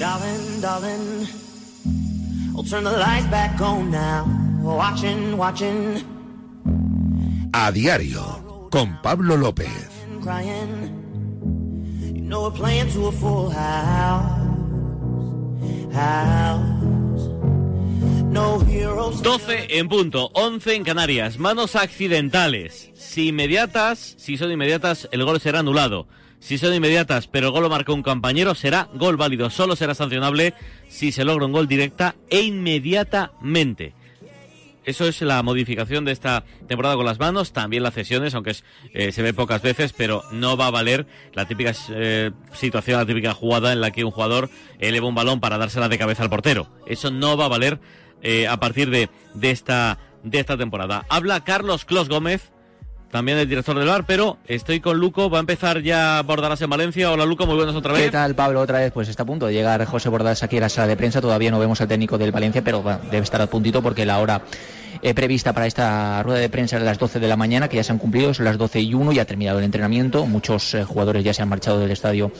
Darling, darling, I'll turn the lights back on now. Watching, watching. A diario, con Pablo López. Crying. You know we're playing to a full house. House. No heroes. 12 en punto, 11 en Canarias. Manos accidentales. Si inmediatas, si son inmediatas, el gol será anulado. Si son inmediatas, pero el gol lo marcó un compañero, será gol válido. Solo será sancionable si se logra un gol directa e inmediatamente. Eso es la modificación de esta temporada con las manos, también las cesiones, aunque eh, se ve pocas veces, pero no va a valer la típica eh, situación, la típica jugada en la que un jugador eleva un balón para dársela de cabeza al portero. Eso no va a valer eh, a partir de, de, esta, de esta temporada. Habla Carlos Clos Gómez, también el director del bar, pero estoy con Luco, va a empezar ya Bordalas en Valencia. Hola Luco, muy buenas otra vez. ¿Qué tal Pablo? Otra vez, pues está a punto de llegar José Bordalas aquí a la sala de prensa, todavía no vemos al técnico del Valencia, pero bueno, debe estar a puntito porque la hora eh, prevista para esta rueda de prensa es las 12 de la mañana, que ya se han cumplido, son las 12 y 1, ya ha terminado el entrenamiento, muchos eh, jugadores ya se han marchado del estadio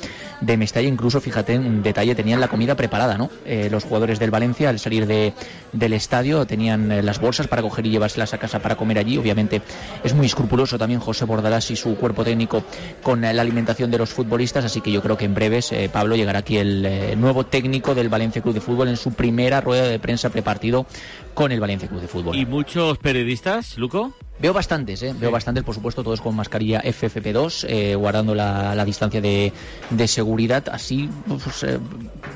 de Mestalla, incluso fíjate, un detalle, tenían la comida preparada, ¿no? Eh, los jugadores del Valencia al salir de, del estadio tenían las bolsas para coger y llevárselas a casa para comer allí, obviamente es muy escrupuloso también José Bordalás y su cuerpo técnico con la alimentación de los futbolistas, así que yo creo que en breves, Pablo, llegará aquí el nuevo técnico del Valencia Club de Fútbol en su primera rueda de prensa prepartido con el Valencia Club de Fútbol. ¿Y muchos periodistas, Luco? Veo bastantes, ¿eh? veo bastantes, por supuesto, todos con mascarilla FFP2, eh, guardando la, la distancia de, de seguridad. Así pues, eh,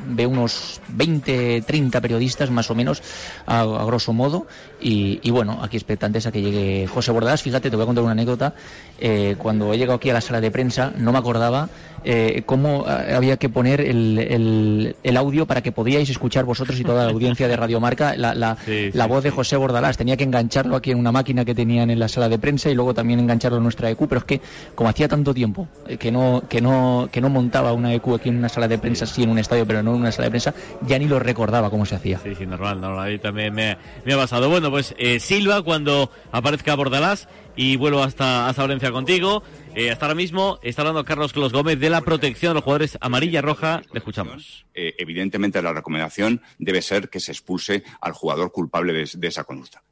veo unos 20, 30 periodistas más o menos, a, a grosso modo. Y, y, bueno, aquí expectantes a que llegue José Bordadas. Fíjate, te voy a contar una anécdota. Eh, cuando he llegado aquí a la sala de prensa, no me acordaba eh, cómo había que poner el, el, el, audio para que podíais escuchar vosotros y toda la audiencia de Radio Marca la, la, sí, la sí, voz de José Bordalás. Tenía que engancharlo aquí en una máquina que tenían en la sala de prensa y luego también engancharlo en nuestra EQ, pero es que como hacía tanto tiempo eh, que no que no que no montaba una EQ aquí en una sala de prensa, sí en un estadio, pero no en una sala de prensa, ya ni lo recordaba cómo se hacía. Sí, sí, normal, normal. Ahí también me, me ha pasado. Bueno, pues eh, Silva cuando aparezca Bordalás y vuelvo hasta, hasta Valencia contigo. Eh, hasta ahora mismo está hablando Carlos Clos Gómez de la protección de los jugadores amarilla-roja. Le escuchamos. Eh, evidentemente, la recomendación debe ser que se expulse al jugador culpable de, de esa conducta.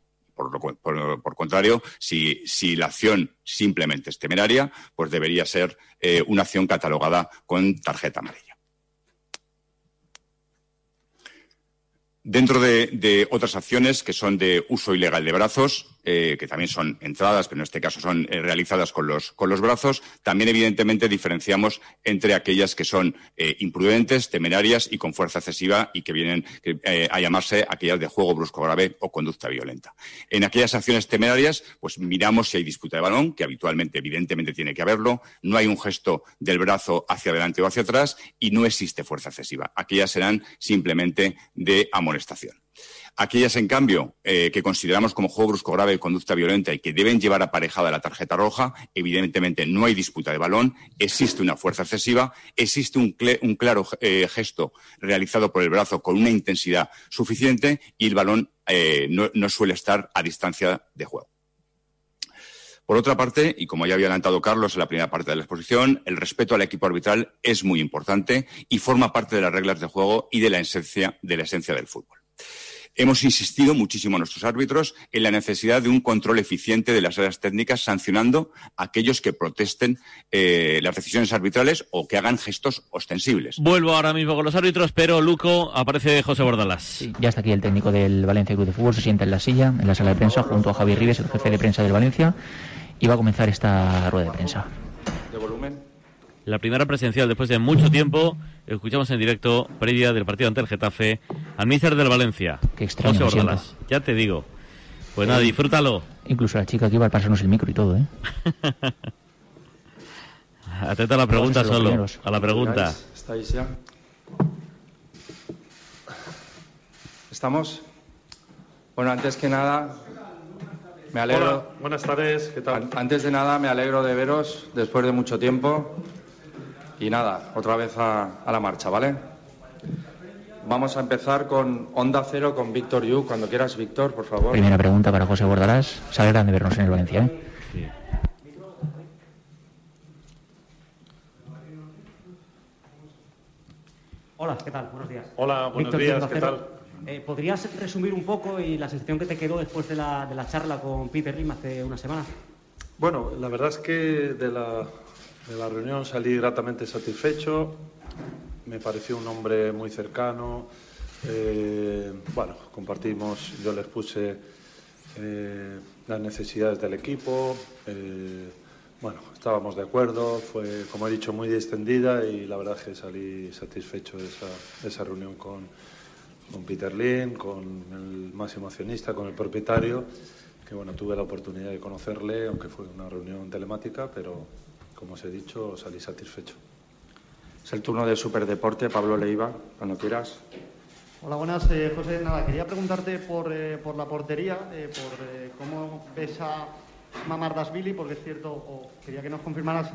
Por, lo, contrario, si, si la acción simplemente es temeraria, pues debería ser eh, una acción catalogada con tarjeta amarilla. Dentro de, de, otras acciones que son de uso ilegal de brazos, eh, que también son entradas, pero en este caso son eh, realizadas con los, brazos, también evidentemente diferenciamos entre aquellas que son eh, imprudentes, temerarias y con fuerza excesiva y que vienen a llamarse aquellas de juego brusco grave o conducta violenta. En aquellas acciones temerarias, pues miramos si hay disputa de balón, que habitualmente, evidentemente, tiene que haberlo, no hay un gesto del brazo hacia adelante o hacia atrás y no existe fuerza excesiva. Aquellas serán simplemente de amonestación. Aquellas, en cambio, eh, que consideramos como juego brusco grave de conducta violenta y que deben llevar aparejada la tarjeta roja, evidentemente no hay disputa de balón, existe una fuerza excesiva, existe un, claro eh, gesto realizado por el brazo con una intensidad suficiente y el balón eh, no, suele estar a distancia de juego. Por otra parte, y como ya había adelantado Carlos en la primera parte de la exposición, el respeto al equipo arbitral es muy importante y forma parte de las reglas de juego y de la esencia del fútbol. Hemos insistido muchísimo a nuestros árbitros en la necesidad de un control eficiente de las áreas técnicas, sancionando a aquellos que protesten eh, las decisiones arbitrales o que hagan gestos ostensibles. Vuelvo ahora mismo con los árbitros, pero Luco aparece José Bordalás. Sí, ya está aquí el técnico del Valencia Club de Fútbol, se sienta en la silla, en la sala de prensa, junto a Javier Rives, el jefe de prensa del Valencia, y va a comenzar esta rueda de prensa. La primera presencial después de mucho tiempo. Escuchamos en directo, previa del partido ante el Getafe, al míster del Valencia, Qué extraño, José Ordalas. Ya te digo. Pues nada, disfrútalo. Incluso la chica que iba a pasarnos el micro y todo, ¿eh? Atenta a la pregunta solo, primeros. a la pregunta. ¿Estáis ya? ¿Estamos? Bueno, antes que nada, me alegro. Hola, buenas tardes, ¿qué tal? Antes de nada, me alegro de veros después de mucho tiempo. Y nada, otra vez a, a la marcha, ¿vale? Vamos a empezar con Onda Cero con Víctor Yu. Cuando quieras, Víctor, por favor. Primera pregunta para José Bordalás. Se alegran de vernos en el Valencia, ¿eh? Sí. Hola, ¿qué tal? Buenos días. Hola, buenos días, ¿qué tal? Eh, ¿Podrías resumir un poco y la sensación que te quedó después de la, de la charla con Peter Lim hace una semana? Bueno, la verdad es que de la, de la reunión salí gratamente satisfecho. Me pareció un hombre muy cercano. Eh, bueno, compartimos, yo les puse eh, las necesidades del equipo. eh, bueno, estábamos de acuerdo. Fue, como he dicho, muy extendida y la verdad es que salí satisfecho de esa, reunión con, Peter Lin, con el máximo accionista, con el propietario, que bueno, tuve la oportunidad de conocerle, aunque fue una reunión telemática, pero como os he dicho, salí satisfecho. Es el turno de Superdeporte, Pablo Leiva, cuando quieras. Hola, buenas, eh, José. Nada, quería preguntarte por, eh, por la portería, eh, por eh, cómo ves a Mamardasvili, porque es cierto, o quería que nos confirmaras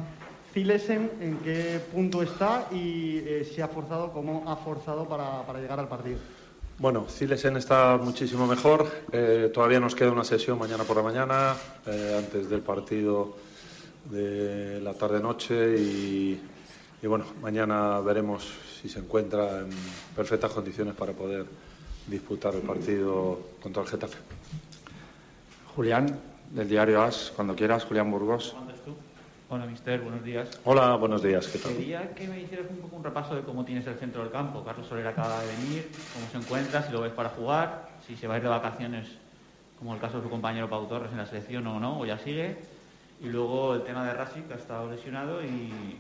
Zilesen en qué punto está y eh, si ha forzado, cómo ha forzado para, para llegar al partido. Bueno, Zilesen está muchísimo mejor. Eh, todavía nos queda una sesión mañana por la mañana, eh, antes del partido de la tarde-noche. Y, y bueno, mañana veremos si se encuentra en perfectas condiciones para poder disputar el partido contra el Getafe. Julián, del diario AS, cuando quieras, Julián Burgos. Hola, mister, buenos días. Hola, buenos días, ¿qué tal? Quería que me hicieras un poco un repaso de cómo tienes el centro del campo. Carlos Soler acaba de venir, cómo se encuentra, si lo ves para jugar, si se va a ir de vacaciones, como el caso de su compañero Pau Torres en la selección o no, o ya sigue. Y luego el tema de Rasi, que ha estado lesionado, y,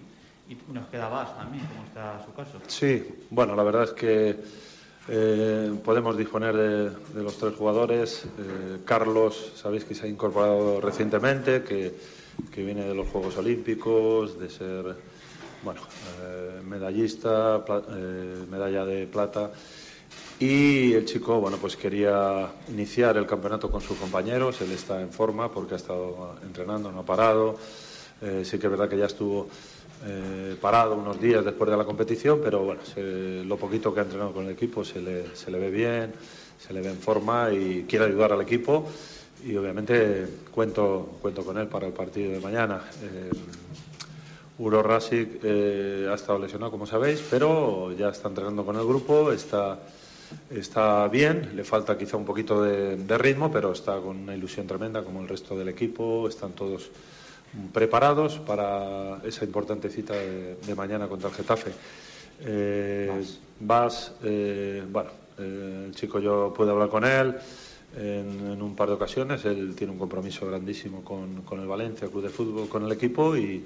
y nos queda Vas también, cómo está su caso. Sí, bueno, la verdad es que eh, podemos disponer de, los tres jugadores. Eh, Carlos, sabéis que se ha incorporado recientemente, que, que viene de los Juegos Olímpicos, de ser bueno, eh, medallista, medalla de plata. Y el chico, bueno, pues quería iniciar el campeonato con sus compañeros. Él está en forma porque ha estado entrenando, no ha parado. Eh, sí que es verdad que ya estuvo eh, parado unos días después de la competición, pero bueno, lo poquito que ha entrenado con el equipo se le, se le ve bien, se le ve en forma y quiere ayudar al equipo. Y obviamente cuento, cuento con él para el partido de mañana. Eh, Uro Rasic ha estado lesionado, como sabéis, pero ya está entrenando con el grupo, está, está bien, le falta quizá un poquito de, de ritmo, pero está con una ilusión tremenda, como el resto del equipo, están todos preparados para esa importante cita de, de mañana contra el Getafe. Eh, Vas, eh, bueno, eh, el chico yo puedo hablar con él en, en un par de ocasiones, él tiene un compromiso grandísimo con, con el Valencia, Club de Fútbol, con el equipo y,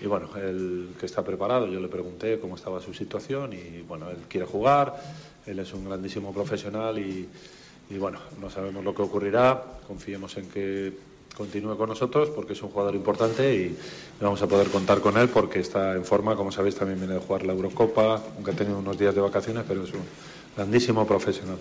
y bueno, él que está preparado, yo le pregunté cómo estaba su situación y bueno, él quiere jugar, él es un grandísimo profesional y, y bueno, no sabemos lo que ocurrirá, confiemos en que continúe con nosotros porque es un jugador importante y vamos a poder contar con él porque está en forma, como sabéis también viene de jugar la Eurocopa, aunque ha tenido unos días de vacaciones, pero es un grandísimo profesional.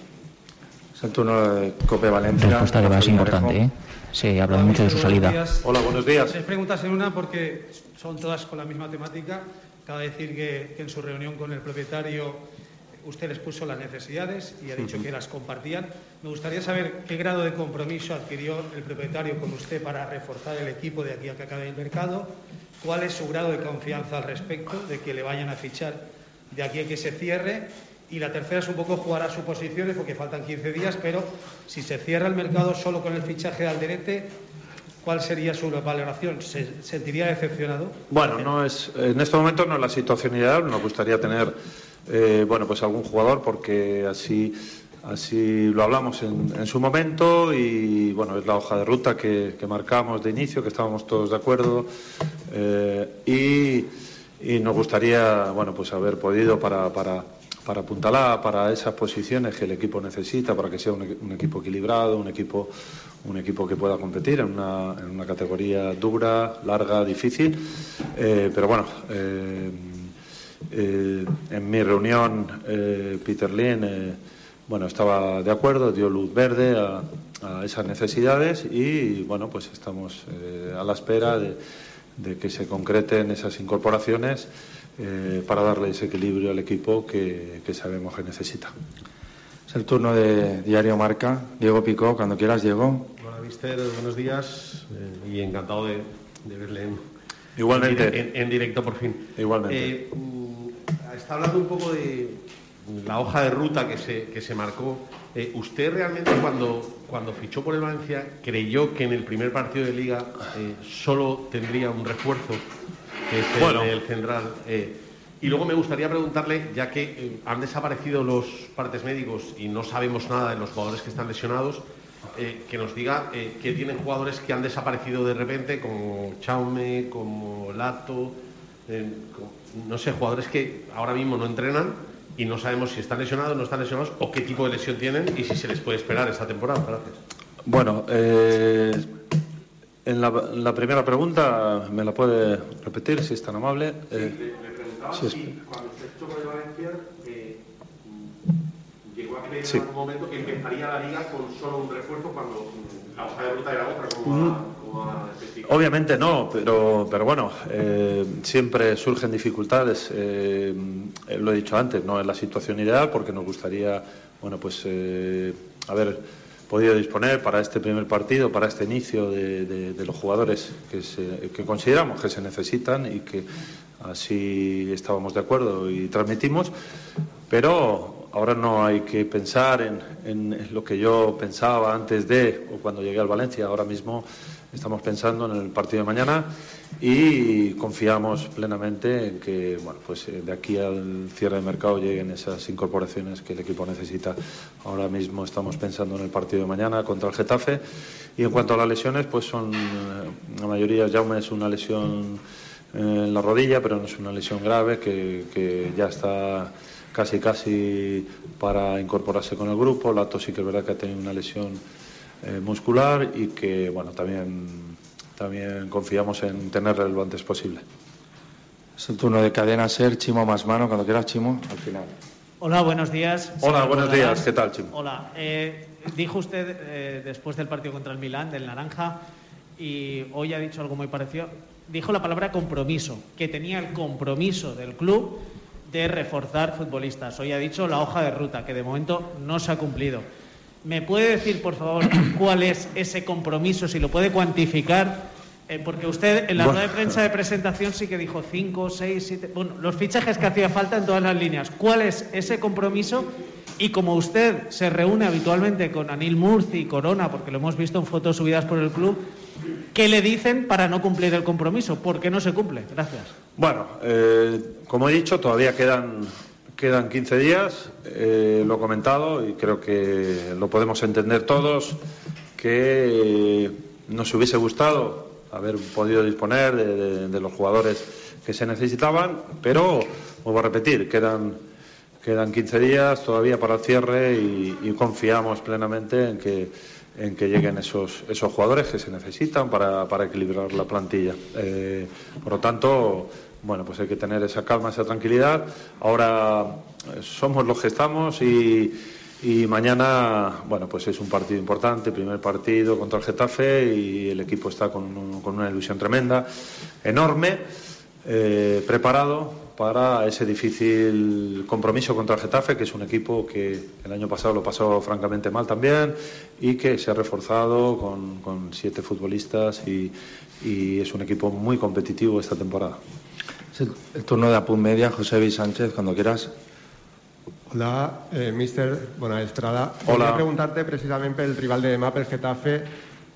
Es el turno de Cope Valencia. Respuesta que va a ser Rafael importante. ¿eh? Se habla mucho de su salida. Hola, buenos días. Tres preguntas en una porque son todas con la misma temática. Acaba de decir que, que en su reunión con el propietario usted les puso las necesidades y ha dicho que las compartían. Me gustaría saber qué grado de compromiso adquirió el propietario con usted para reforzar el equipo de aquí a que acabe el mercado. ¿Cuál es su grado de confianza al respecto de que le vayan a fichar de aquí a que se cierre? Y la tercera es un poco jugar a suposiciones porque faltan 15 días, pero si se cierra el mercado solo con el fichaje de Alderete, ¿cuál sería su valoración? ¿Se sentiría decepcionado? Bueno, no es, en este momento no es la situación ideal. Nos gustaría tener, eh, bueno, pues algún jugador porque así, así lo hablamos en, su momento y bueno, es la hoja de ruta que, marcamos de inicio, que estábamos todos de acuerdo eh, y, nos gustaría, bueno, pues haber podido para, para, para apuntalar para esas posiciones que el equipo necesita, para que sea un, equi- un equipo equilibrado, un equipo, un equipo que pueda competir en una, en una categoría dura, larga, difícil. Eh, pero bueno, eh, en mi reunión, eh, Peter Lin eh, bueno, estaba de acuerdo, dio luz verde a, a esas necesidades y bueno, pues estamos eh, a la espera de, de que se concreten esas incorporaciones eh, para darle ese equilibrio al equipo que, que sabemos que necesita. Es el turno de Diario Marca. Diego Picó, cuando quieras, Diego. Hola, mister, buenos días eh, y encantado de, de verle en, Igualmente. en, en directo por fin. Igualmente. Está hablando un poco de, la hoja de ruta que se, que se marcó. Eh, ¿Usted realmente cuando, cuando fichó por el Valencia creyó que en el primer partido de liga eh, solo tendría un refuerzo, que es el- Bueno. el, central? eh, y luego me gustaría preguntarle, ya que han desaparecido los partes médicos y no sabemos nada de los jugadores que están lesionados, eh, que nos diga eh, que tienen jugadores que han desaparecido de repente, como Chaume, como Lato, eh, no sé, jugadores que ahora mismo no entrenan y no sabemos si están lesionados, no están lesionados o qué tipo de lesión tienen y si se les puede esperar esta temporada. Gracias. Bueno, eh, en la, en la primera pregunta, ¿me la puede repetir si es tan amable? Eh, sí, es- cuando usted por el Valencia llegó a creer Sí. en algún momento que empezaría la liga con solo un refuerzo cuando la hoja de ruta era otra, como ha, como ha especificado. Obviamente no, pero, pero bueno, eh, siempre surgen dificultades. eh, eh, lo he dicho antes, no es la situación ideal porque nos gustaría, bueno, pues eh, haber podido disponer para este primer partido, para este inicio de, de- de los jugadores que, se- que consideramos que se necesitan y que así estábamos de acuerdo y transmitimos. Pero ahora no hay que pensar en, lo que yo pensaba antes de o cuando llegué al Valencia. Ahora mismo estamos pensando en el partido de mañana y confiamos plenamente en que bueno, pues eh, de aquí al cierre de mercado lleguen esas incorporaciones que el equipo necesita. Ahora mismo estamos pensando en el partido de mañana contra el Getafe y en cuanto a las lesiones, pues son eh, la mayoría, Jaume es una lesión eh, en la rodilla, pero no es una lesión grave que ya está casi casi para incorporarse con el grupo. Lato sí que es verdad que ha tenido una lesión eh, muscular y que bueno también también confiamos en tenerle lo antes posible. Es el turno de cadena ser, Chimo más mano, cuando quieras, Chimo, al final. Hola, buenos días. Hola, buenos días. ¿Qué tal, Chimo? Hola. eh, dijo usted eh, después del partido contra el Milán, del Naranja, y hoy ha dicho algo muy parecido. Dijo la palabra compromiso, que tenía el compromiso del club de reforzar futbolistas. Hoy ha dicho la hoja de ruta, que de momento no se ha cumplido. ¿Me puede decir, por favor, cuál es ese compromiso, si lo puede cuantificar? Eh, porque usted en la Bueno. rueda de prensa de presentación sí que dijo 5, 6, 7. Bueno, los fichajes que hacía falta en todas las líneas. ¿Cuál es ese compromiso? Y como usted se reúne habitualmente con Anil Murci y Corona, porque lo hemos visto en fotos subidas por el club, ¿qué le dicen para no cumplir el compromiso? ¿Por qué no se cumple? Gracias. Bueno, eh, como he dicho, todavía quedan, quedan 15 días, eh, lo he comentado y creo que lo podemos entender todos, que nos hubiese gustado haber podido disponer de, los jugadores que se necesitaban, pero, vuelvo a repetir, quedan, quedan 15 días todavía para el cierre y, y confiamos plenamente en que, en que lleguen esos, esos jugadores que se necesitan para, para equilibrar la plantilla. Eh, por lo tanto, bueno, pues hay que tener esa calma, esa tranquilidad. Ahora eh, somos los que estamos y, y mañana, bueno, pues es un partido importante, primer partido contra el Getafe y el equipo está con, un- con una ilusión tremenda, enorme, eh, preparado para ese difícil compromiso contra el Getafe, que es un equipo que el año pasado lo pasó francamente mal también y que se ha reforzado con, siete futbolistas y, y es un equipo muy competitivo esta temporada. El turno de Apun Media, José Luis Sánchez, cuando quieras. Hola, eh, mister Bonaestrada. Hola. Volia preguntar-te precisament pel rival de demà, pel Getafe,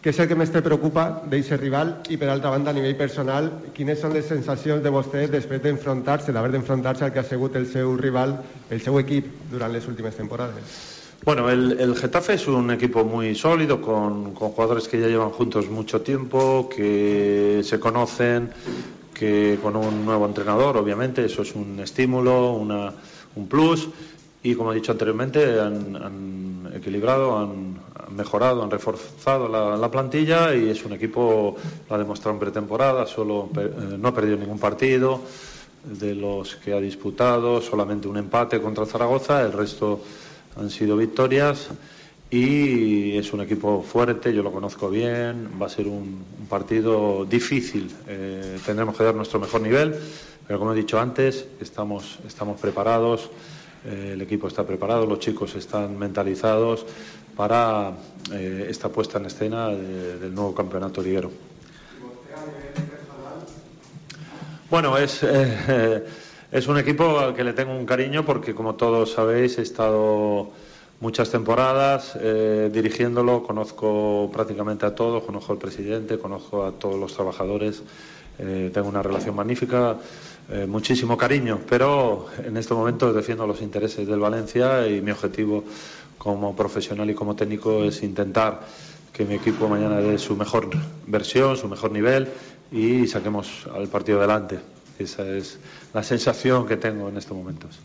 què és el que més te preocupa d'aquest rival i, per altra banda, a nivell personal, quines són les sensacions de vostè després d'enfrontar-se, d'haver d'enfrontar-se al que ha sigut el seu rival, el seu equip, durant les últimes temporades? Bueno, el, el Getafe es un equipo muy sólido, con, con jugadores que ya llevan juntos mucho tiempo, que se conocen, que con un nuevo entrenador, obviamente, eso es un estímulo, una, un plus. Y como he dicho anteriormente, han, equilibrado, han, mejorado, han reforzado la, la plantilla y es un equipo, lo ha demostrado en pretemporada, solo eh, no ha perdido ningún partido de los que ha disputado, solamente un empate contra Zaragoza, el resto han sido victorias y es un equipo fuerte, yo lo conozco bien, va a ser un, partido difícil, eh, tendremos que dar nuestro mejor nivel, pero como he dicho antes, estamos, estamos preparados, eh, el equipo está preparado, los chicos están mentalizados para eh, esta puesta en escena de- del nuevo campeonato liguero. Bueno, es, Es un equipo al que le tengo un cariño porque, como todos sabéis, he estado muchas temporadas eh, dirigiéndolo, conozco prácticamente a todos, conozco al presidente, conozco a todos los trabajadores, eh, tengo una relación magnífica, eh, muchísimo cariño, pero en estos momentos defiendo los intereses del Valencia y mi objetivo como profesional y como técnico es intentar que mi equipo mañana dé su mejor versión, su mejor nivel y saquemos al partido adelante. Esa es la sensación que tengo en estos momentos.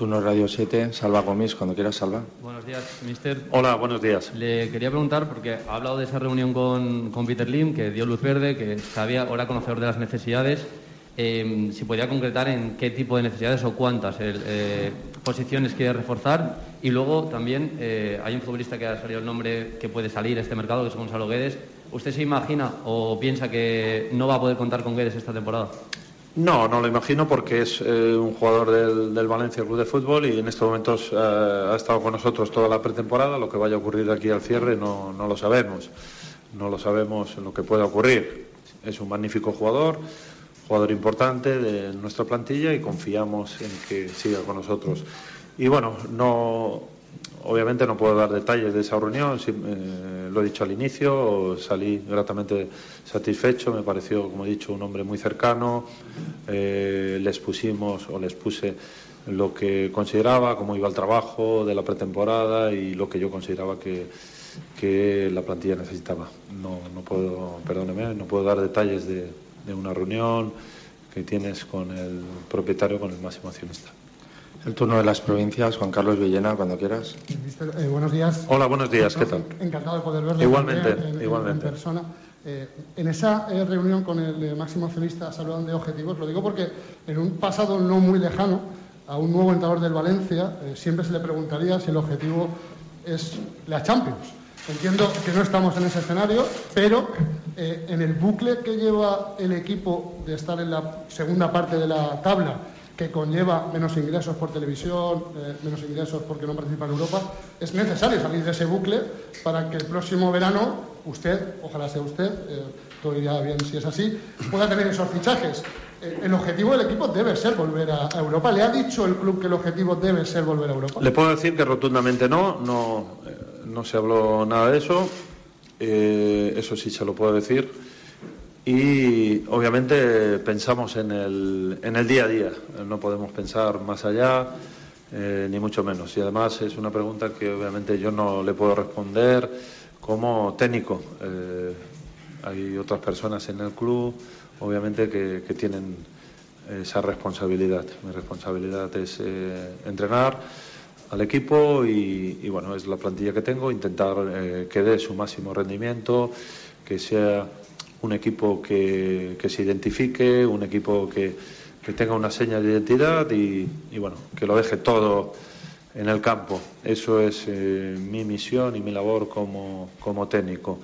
Turno Radio 7, Salva Gomis, cuando quieras, Salva. Buenos días, mister. Hola, buenos días. Le quería preguntar, porque ha hablado de esa reunión con, con Peter Lim, que dio luz verde, que sabía, ahora conocedor de las necesidades. Eh, si podía concretar en qué tipo de necesidades o cuántas eh, posiciones quiere reforzar. Y luego también eh, hay un futbolista que ha salido el nombre que puede salir a este mercado, que es Gonzalo Guedes. ¿Usted se imagina o piensa que no va a poder contar con Guedes esta temporada? No, no lo imagino porque es eh, un jugador del, del, Valencia Club de Fútbol y en estos momentos eh, ha estado con nosotros toda la pretemporada. Lo que vaya a ocurrir aquí al cierre no, no, lo sabemos. No lo sabemos lo que pueda ocurrir. Es un magnífico jugador, jugador importante de nuestra plantilla y confiamos en que siga con nosotros. Y bueno, no, Obviamente no puedo dar detalles de esa reunión, eh, lo he dicho al inicio, salí gratamente satisfecho, me pareció, como he dicho, un hombre muy cercano, eh, les pusimos o les puse lo que consideraba, cómo iba el trabajo de la pretemporada y lo que yo consideraba que, la plantilla necesitaba. No, no puedo, perdóneme, no puedo dar detalles de, de una reunión que tienes con el propietario, con el máximo accionista. El turno de las provincias, Juan Carlos Villena, cuando quieras. Eh, buenos días. Hola, buenos días, ¿qué tal? Encantado de poder verle igualmente, en, igualmente. en persona. Eh, en esa eh, reunión con el máximo accionista se hablaban de objetivos, lo digo porque en un pasado no muy lejano, a un nuevo entrenador del Valencia siempre se le preguntaría si el objetivo es la Champions. Entiendo que no estamos en ese escenario, pero en el bucle que lleva el equipo de estar en la segunda parte de la tabla que conlleva menos ingresos por televisión, eh, menos ingresos porque no participa en Europa, es necesario salir de ese bucle para que el próximo verano usted, ojalá sea usted, eh, todo iría bien si es así, pueda tener esos fichajes. Eh, el objetivo del equipo debe ser volver a, a Europa. ¿Le ha dicho el club que el objetivo debe ser volver a Europa? Le puedo decir que rotundamente no, no, eh, no se habló nada de eso, eso sí se lo puedo decir y obviamente pensamos en el, en el día a día, no podemos pensar más allá, eh, ni mucho menos. Y además es una pregunta que obviamente yo no le puedo responder como técnico. Eh, hay otras personas en el club, obviamente, que, tienen esa responsabilidad. Mi responsabilidad es eh, entrenar al equipo y, y, bueno, es la plantilla que tengo, intentar eh, que dé su máximo rendimiento, que sea un equipo que, que se identifique, un equipo que, que, tenga una seña de identidad y, y, bueno, que lo deje todo en el campo. Eso es eh, mi misión y mi labor como, como, técnico.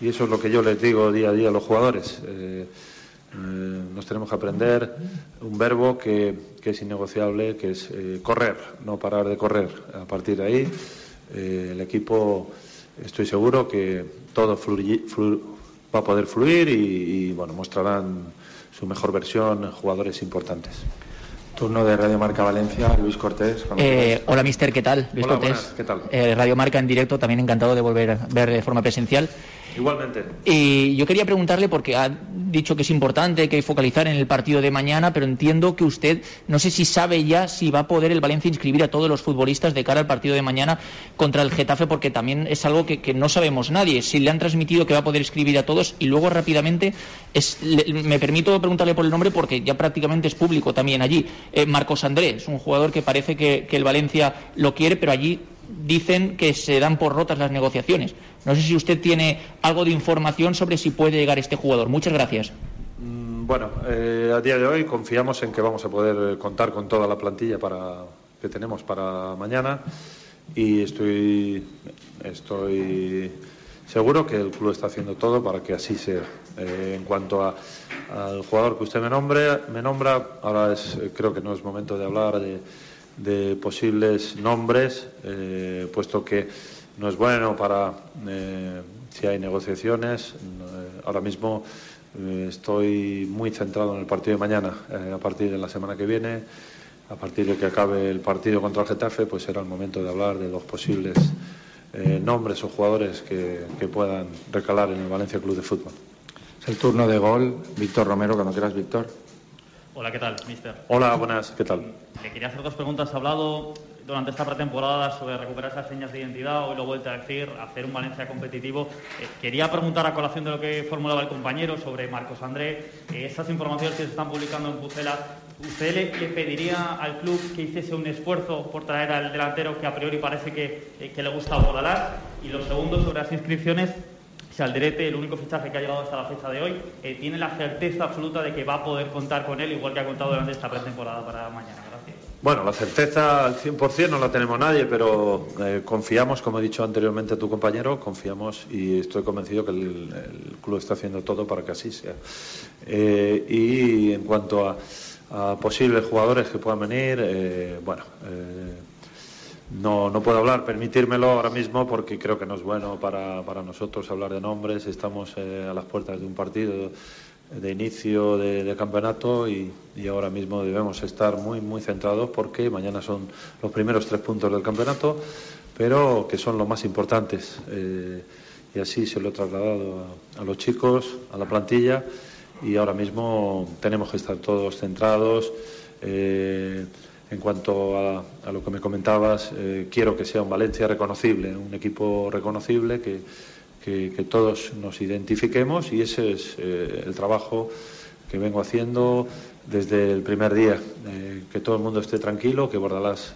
Y eso es lo que yo les digo día a día a los jugadores. Eh, eh, nos tenemos que aprender un verbo que, que es innegociable, que es correr, no parar de correr. A partir de ahí, el equipo, estoy seguro que todo fluye, flu, va a poder fluir y, bueno, mostrarán su mejor versión jugadores importantes. Turno de Radio Marca Valencia, Luis Cortés. Eh, hola, mister, ¿qué tal? Luis hola, Cortés. Buenas, ¿qué tal? Eh, Radio Marca en directo, también encantado de volver a ver de forma presencial. Igualmente. Y yo quería preguntarle, porque ha dicho que es importante que hay focalizar en el partido de mañana, pero entiendo que usted, no sé si sabe ya si va a poder el Valencia inscribir a todos los futbolistas de cara al partido de mañana contra el Getafe, porque también es algo que, que no sabemos nadie. Si le han transmitido que va a poder inscribir a todos y luego rápidamente, es, le, me permito preguntarle por el nombre porque ya prácticamente es público también allí. Eh, Marcos Andrés, un jugador que parece que, el Valencia lo quiere, pero allí dicen que se dan por rotas las negociaciones. No sé si usted tiene algo de información sobre si puede llegar este jugador. Muchas gracias. Bueno, eh, a día de hoy confiamos en que vamos a poder contar con toda la plantilla para, que tenemos para mañana y estoy, estoy seguro que el club está haciendo todo para que así sea. Eh, en cuanto al jugador que usted me, nombre, me nombra, ahora es, creo que no es momento de hablar de, posibles nombres, eh, puesto que no es bueno para eh, si hay negociaciones. Eh, ahora mismo eh, estoy muy centrado en el partido de mañana. Eh, a partir de la semana que viene, a partir de que acabe el partido contra el Getafe, pues será el momento de hablar de los posibles eh, nombres o jugadores que, que puedan recalar en el Valencia Club de Fútbol. Es el turno de gol. Víctor Romero, cuando quieras, Víctor. Hola, ¿qué tal, mister? Hola, buenas, ¿qué tal? Le quería hacer dos preguntas. Ha hablado durante esta pretemporada sobre recuperar esas señas de identidad. Hoy lo he vuelto a decir, hacer un Valencia competitivo. Eh, quería preguntar a colación de lo que formulaba el compañero sobre Marcos André. Eh, esas informaciones que se están publicando en Pucela, ¿usted le, le, pediría al club que hiciese un esfuerzo por traer al delantero que a priori parece que, eh, que le gusta Bordalás? Y lo segundo, sobre las inscripciones, si Alderete, el único fichaje que ha llegado hasta la fecha de hoy, eh, tiene la certeza absoluta de que va a poder contar con él, igual que ha contado durante esta pretemporada para mañana. Gracias. Bueno, la certeza al 100% no la tenemos nadie, pero eh, confiamos, como he dicho anteriormente a tu compañero, confiamos y estoy convencido que el, el club está haciendo todo para que así sea. Eh, y en cuanto a, a, posibles jugadores que puedan venir, eh, bueno. No, no, puedo hablar, permitírmelo ahora mismo porque creo que no es bueno para, para nosotros hablar de nombres. Estamos eh, a las puertas de un partido de inicio de, campeonato y, y, ahora mismo debemos estar muy, muy centrados porque mañana son los primeros tres puntos del campeonato, pero que son los más importantes. Eh, y así se lo he trasladado a los chicos, a la plantilla y ahora mismo tenemos que estar todos centrados. Eh, en cuanto a, lo que me comentabas, eh, quiero que sea un Valencia reconocible, un equipo reconocible que, que, todos nos identifiquemos y ese es eh, el trabajo que vengo haciendo desde el primer día. Que todo el mundo esté tranquilo, que Bordalás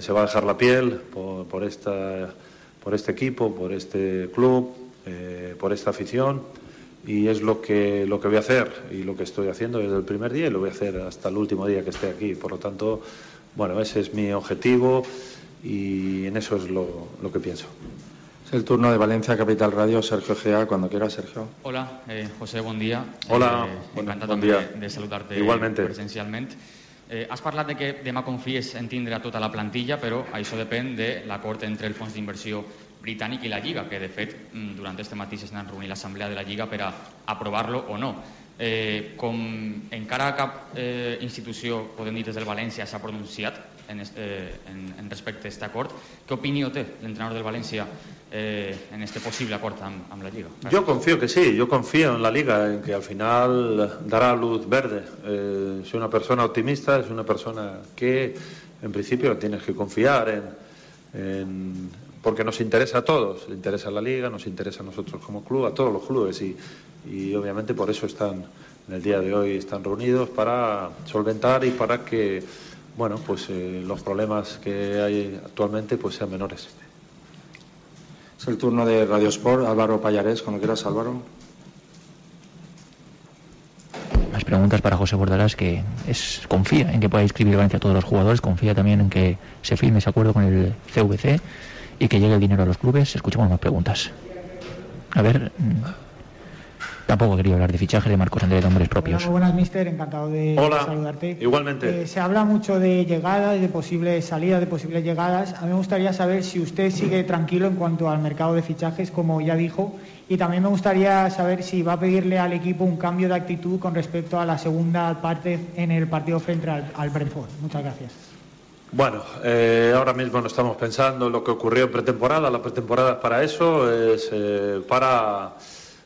se va a dejar la piel por, esta, por este equipo, por este club, por esta afición y es lo que, lo que voy a hacer y lo que estoy haciendo desde el primer día y lo voy a hacer hasta el último día que esté aquí. Por lo tanto, bueno, ese es mi objetivo y en eso es lo, lo que pienso. Es el turno de Valencia Capital Radio, Sergio Gea, cuando quiera, Sergio. Hola, eh, José, bon dia. Hola, eh, bon, encantat bon també dia. de saludar-te Igualmente. presencialment. Eh, has parlat de que demà confies en tindre a tota la plantilla, però això depèn de l'acord entre el fons d'inversió britànic i la Lliga, que de fet mm, durant este matí s'està reunint l'assemblea de la Lliga per a aprovar-lo o no. Eh, com encara cap eh, institució, podem dir des del València, s'ha pronunciat en, este, en, en respecte a aquest acord, què opinió té l'entrenador del València eh, en este posible acord amb, amb la Lliga? Yo confío que sí, yo confío en la Liga, en que al final dará luz verde. Eh, soy una persona optimista, es una persona que en principio tienes que confiar en, en porque nos interesa a todos, le interesa a la Liga, nos interesa a nosotros como club, a todos los clubes y, y obviamente por eso están en el día de hoy están reunidos para solventar y para que bueno pues eh, los problemas que hay actualmente pues sean menores. Es el turno de Radio Sport, Álvaro Payarés, cuando quieras Álvaro. Las preguntas para José Bordalás que es confía en que pueda inscribir Valencia a todos los jugadores, confía también en que se firme ese acuerdo con el CVC y que llegue el dinero a los clubes. Escuchemos más preguntas. A ver, tampoco quería hablar de fichaje de Marcos Andrés de hombres propios. Hola, buenas, mister. Encantado de Hola, saludarte. Igualmente. Eh, se habla mucho de llegadas, de posibles salidas, de posibles llegadas. A mí me gustaría saber si usted sigue tranquilo en cuanto al mercado de fichajes, como ya dijo. Y también me gustaría saber si va a pedirle al equipo un cambio de actitud con respecto a la segunda parte en el partido frente al, al Brentford. Muchas gracias. Bueno, eh, ahora mismo no estamos pensando en lo que ocurrió en pretemporada. La pretemporada es para eso, es eh, para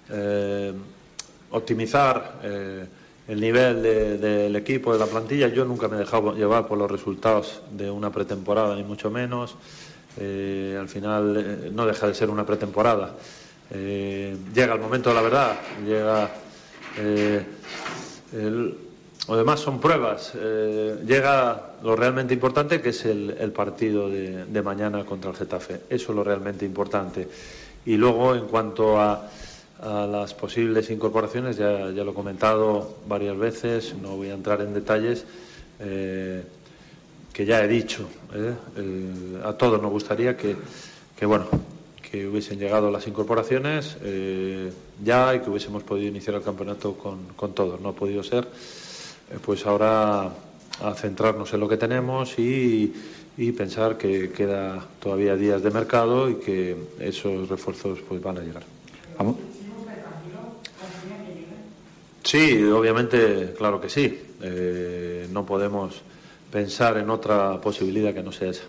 eh, optimizar eh, el nivel del de, equipo, de la plantilla. Yo nunca me he dejado llevar por los resultados de una pretemporada, ni mucho menos. Al final no deja de ser una pretemporada. llega el momento de la verdad, llega el, lo demás son pruebas. Eh, llega lo realmente importante, que es el, el partido de, mañana contra el Getafe. Eso es lo realmente importante. Y luego, en cuanto a, a las posibles incorporaciones, ya, lo he comentado varias veces, no voy a entrar en detalles, eh, que ya he dicho. ¿eh? a todos nos gustaría que, bueno, que hubiesen llegado las incorporaciones ya y que hubiésemos podido iniciar el campeonato con, con todos. No ha podido ser pues ahora a centrarnos en lo que tenemos y, y, pensar que queda todavía días de mercado y que esos refuerzos pues van a llegar. ¿Vamos? Sí, obviamente, claro que sí. Eh, no podemos pensar en otra posibilidad que no sea esa.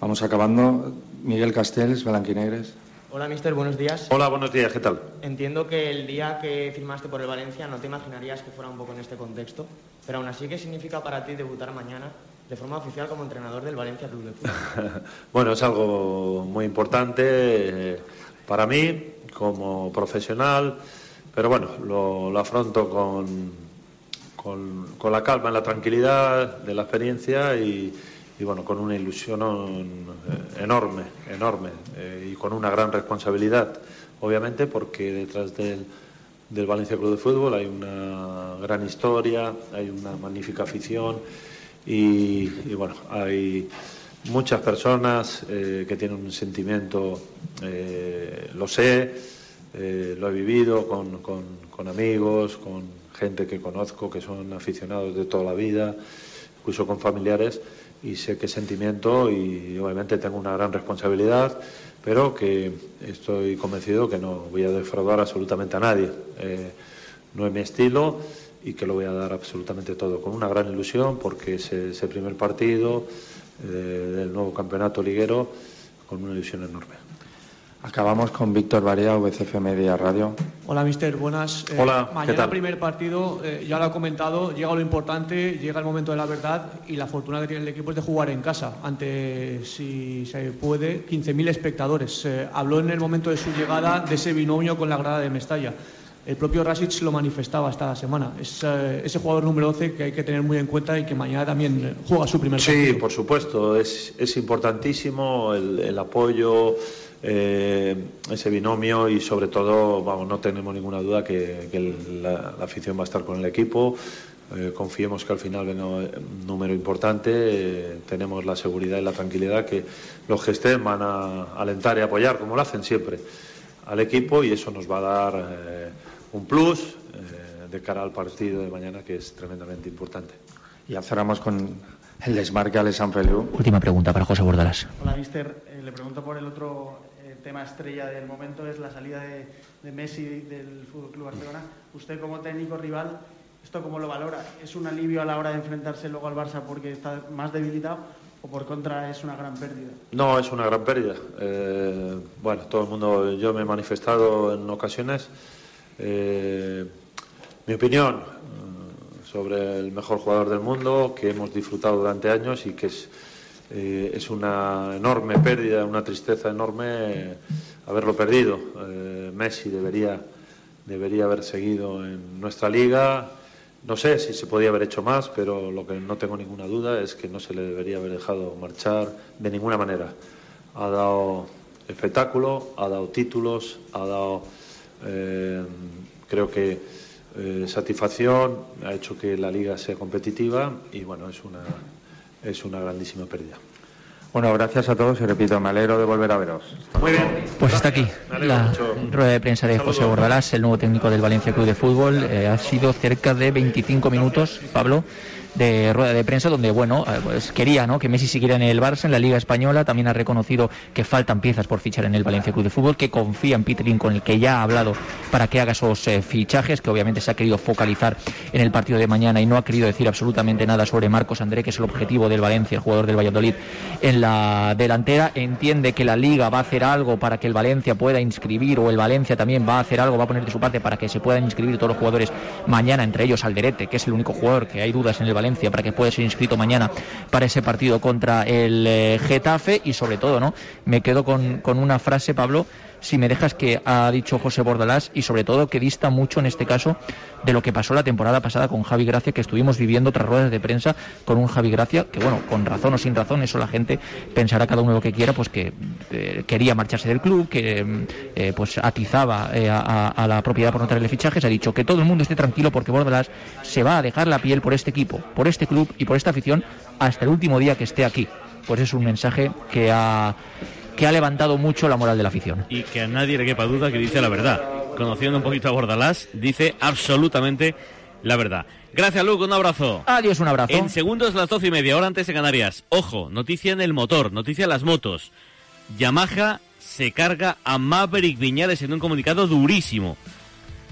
Vamos acabando. Miguel Castells, Blanquinegres. Hola, mister, buenos días. Hola, buenos días, ¿qué tal? Entiendo que el día que firmaste por el Valencia no te imaginarías que fuera un poco en este contexto, pero aún así, ¿qué significa para ti debutar mañana de forma oficial como entrenador del Valencia Club de Fútbol? bueno, es algo muy importante eh, para mí como profesional, pero bueno, lo, lo afronto con, con, con, la calma, la tranquilidad de la experiencia y, y bueno, con una ilusión eh, enorme, enorme eh, y con una gran responsabilidad, obviamente, porque detrás del, del Valencia Club de Fútbol hay una gran historia, hay una magnífica afición y, y bueno, hay muchas personas eh, que tienen un sentimiento, lo sé, lo he vivido con, con, amigos, con gente que conozco que son aficionados de toda la vida, incluso con familiares, y sé qué sentimiento y obviamente tengo una gran responsabilidad, pero que estoy convencido que no voy a defraudar absolutamente a nadie. Eh, no es mi estilo y que lo voy a dar absolutamente todo, con una gran ilusión porque es ese primer partido eh, del nuevo campeonato liguero con una ilusión enorme. Acabamos con Víctor Barea, VCF Media Radio. Hola, mister, buenas. Eh, Hola, mañana ¿qué tal? primer partido, eh, ya lo ha comentado, llega lo importante, llega el momento de la verdad y la fortuna que tiene el equipo es de jugar en casa, ante, si se puede, 15.000 espectadores. Eh, habló en el momento de su llegada de ese binomio con la grada de Mestalla. El propio Rasic lo manifestaba esta semana. Es eh, ese jugador número 11 que hay que tener muy en cuenta y que mañana también juega su primer partido. Sí, por supuesto, es, es importantísimo el, el apoyo, eh, ese binomio y sobre todo, vamos, no tenemos ninguna duda que, que el, la, la, afición va a estar con el equipo. Eh, confiemos que al final venga un número importante, eh, tenemos la seguridad y la tranquilidad que los que estén van a alentar y apoyar, como lo hacen siempre, al equipo y eso nos va a dar eh, un plus eh, de cara al partido de mañana que es tremendamente importante. Y ya cerramos con el desmarque a San Feliu. Última pregunta para José Bordalás. Hola, mister. Eh, le pregunto por el otro tema estrella del momento, es la salida de, Messi del Club Barcelona. Usted, como técnico rival, ¿esto cómo lo valora? ¿Es un alivio a la hora de enfrentarse luego al Barça porque está más debilitado? ¿O por contra es una gran pérdida? No, es una gran pérdida. Eh, bueno, todo el mundo, yo me he manifestado en ocasiones. Eh, mi opinión eh, sobre el mejor jugador del mundo que hemos disfrutado durante años y que es, eh, es una enorme pérdida, una tristeza enorme haberlo perdido. Eh, Messi debería, debería haber seguido en nuestra liga. No sé si se podía haber hecho más, pero lo que no tengo ninguna duda es que no se le debería haber dejado marchar de ninguna manera. Ha dado espectáculo, ha dado títulos, ha dado, eh, creo que, eh, satisfacción, ha hecho que la liga sea competitiva y bueno, es una, es una grandísima pérdida. Bueno, gracias a todos y repito, me alegro de volver a veros. Muy bien. Pues está aquí la rueda de prensa de José Bordalás, el nuevo técnico del Valencia Club de Fútbol. Eh, ha sido cerca de 25 minutos, Pablo, de rueda de prensa donde, bueno, eh, pues quería ¿no? que Messi siguiera en el Barça, en la Liga Española. También ha reconocido que faltan piezas por fichar en el Valencia Club de Fútbol, que confía en Peter con el que ya ha hablado para que haga esos eh, fichajes, que obviamente se ha querido focalizar en el partido de mañana y no ha querido decir absolutamente nada sobre Marcos André, que es el objetivo del Valencia, el jugador del Valladolid, en la delantera. Entiende que la Liga va a hacer algo para que el Valencia pueda inscribir, o el Valencia también va a hacer algo, va a poner de su parte para que se puedan inscribir todos los jugadores mañana, entre ellos Alderete, que es el único jugador que hay dudas en el Valencia para que pueda ser inscrito mañana para ese partido contra el eh, Getafe y sobre todo, ¿no? Me quedo con, con una frase, Pablo, si me dejas que ha dicho José Bordalás y sobre todo que dista mucho en este caso de lo que pasó la temporada pasada con Javi Gracia, que estuvimos viviendo otras ruedas de prensa con un Javi Gracia, que bueno, con razón o sin razón, eso la gente pensará cada uno lo que quiera, pues que eh, quería marcharse del club, que eh, pues atizaba eh, a, a, la propiedad por no traerle fichajes, ha dicho que todo el mundo esté tranquilo porque Bordalás se va a dejar la piel por este equipo, por este club y por esta afición hasta el último día que esté aquí. Pues es un mensaje que ha que ha levantado mucho la moral de la afición. Y que a nadie le quepa duda que dice la verdad. Conociendo un poquito a Bordalás, dice absolutamente la verdad. Gracias, Luke. Un abrazo. Adiós, un abrazo. En segundos, las doce y media, hora antes de Canarias. Ojo, noticia en el motor, noticia en las motos. Yamaha se carga a Maverick Viñales en un comunicado durísimo.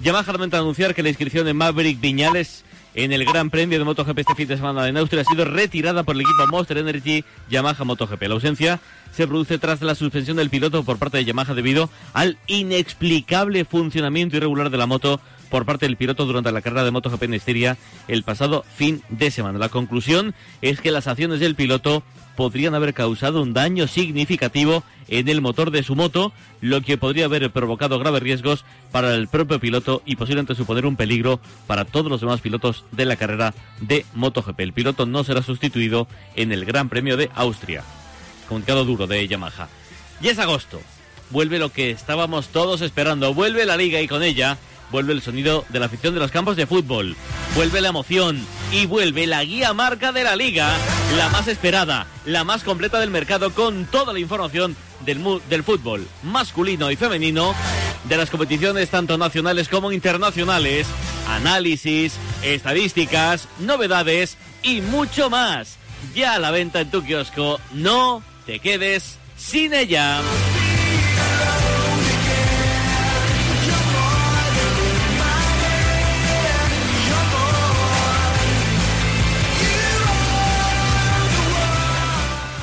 Yamaha lamenta anunciar que la inscripción de Maverick Viñales en el Gran Premio de MotoGP este fin de semana en Austria ha sido retirada por el equipo Monster Energy Yamaha MotoGP. La ausencia se produce tras la suspensión del piloto por parte de Yamaha debido al inexplicable funcionamiento irregular de la moto por parte del piloto durante la carrera de MotoGP en Estiria el pasado fin de semana. La conclusión es que las acciones del piloto podrían haber causado un daño significativo en el motor de su moto, lo que podría haber provocado graves riesgos para el propio piloto y posiblemente suponer un peligro para todos los demás pilotos de la carrera de MotoGP. El piloto no será sustituido en el Gran Premio de Austria. Comunicado duro de Yamaha. Y es agosto. Vuelve lo que estábamos todos esperando. Vuelve la liga y con ella vuelve el sonido de la afición de los campos de fútbol, vuelve la emoción y vuelve la guía marca de la liga, la más esperada, la más completa del mercado con toda la información del, del fútbol masculino y femenino, de las competiciones tanto nacionales como internacionales, análisis, estadísticas, novedades y mucho más. Ya a la venta en tu kiosco, no te quedes sin ella.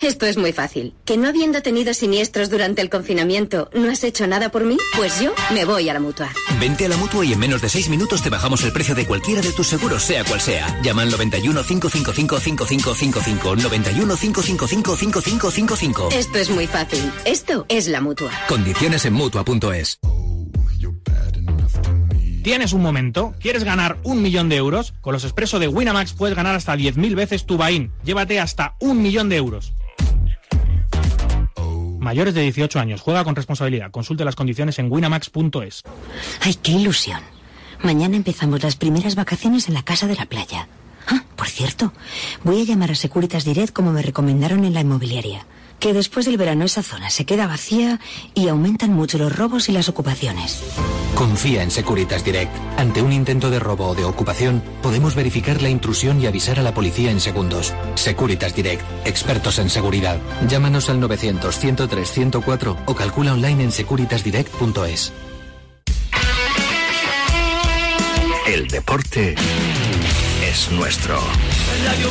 Esto es muy fácil. ¿Que no habiendo tenido siniestros durante el confinamiento no has hecho nada por mí? Pues yo me voy a la mutua. Vente a la mutua y en menos de seis minutos te bajamos el precio de cualquiera de tus seguros, sea cual sea. Llama al 91 555 5555 91 555 5555. Esto es muy fácil. Esto es la mutua. Condiciones en mutua.es. ¿Tienes un momento? ¿Quieres ganar un millón de euros? Con los expresos de Winamax puedes ganar hasta 10.000 veces tu Bain. Llévate hasta un millón de euros. Mayores de 18 años. Juega con responsabilidad. Consulte las condiciones en winamax.es. ¡Ay, qué ilusión! Mañana empezamos las primeras vacaciones en la casa de la playa. Ah, por cierto, voy a llamar a Securitas Direct como me recomendaron en la inmobiliaria. Que después del verano esa zona se queda vacía y aumentan mucho los robos y las ocupaciones. Confía en Securitas Direct. Ante un intento de robo o de ocupación, podemos verificar la intrusión y avisar a la policía en segundos. Securitas Direct, expertos en seguridad. Llámanos al 900 103 104 o calcula online en securitasdirect.es. El deporte es nuestro. Radio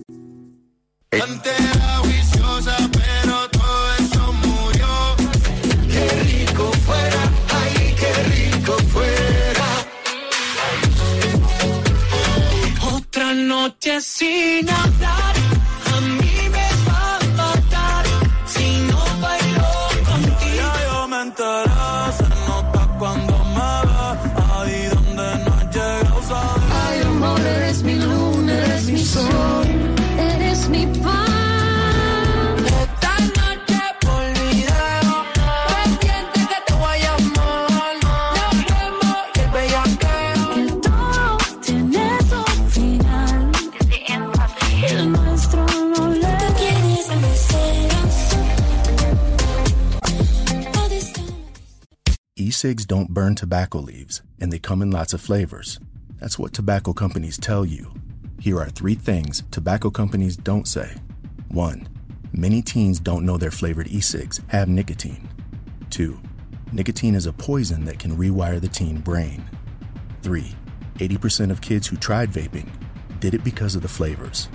Entera viciosa, pero todo eso murió. Qué rico fuera, ay, qué rico fuera. Otra noche sin hablar, E-cigs don't burn tobacco leaves, and they come in lots of flavors. That's what tobacco companies tell you. Here are three things tobacco companies don't say. One, many teens don't know their flavored e-cigs have nicotine. Two, nicotine is a poison that can rewire the teen brain. Three, 80% of kids who tried vaping did it because of the flavors.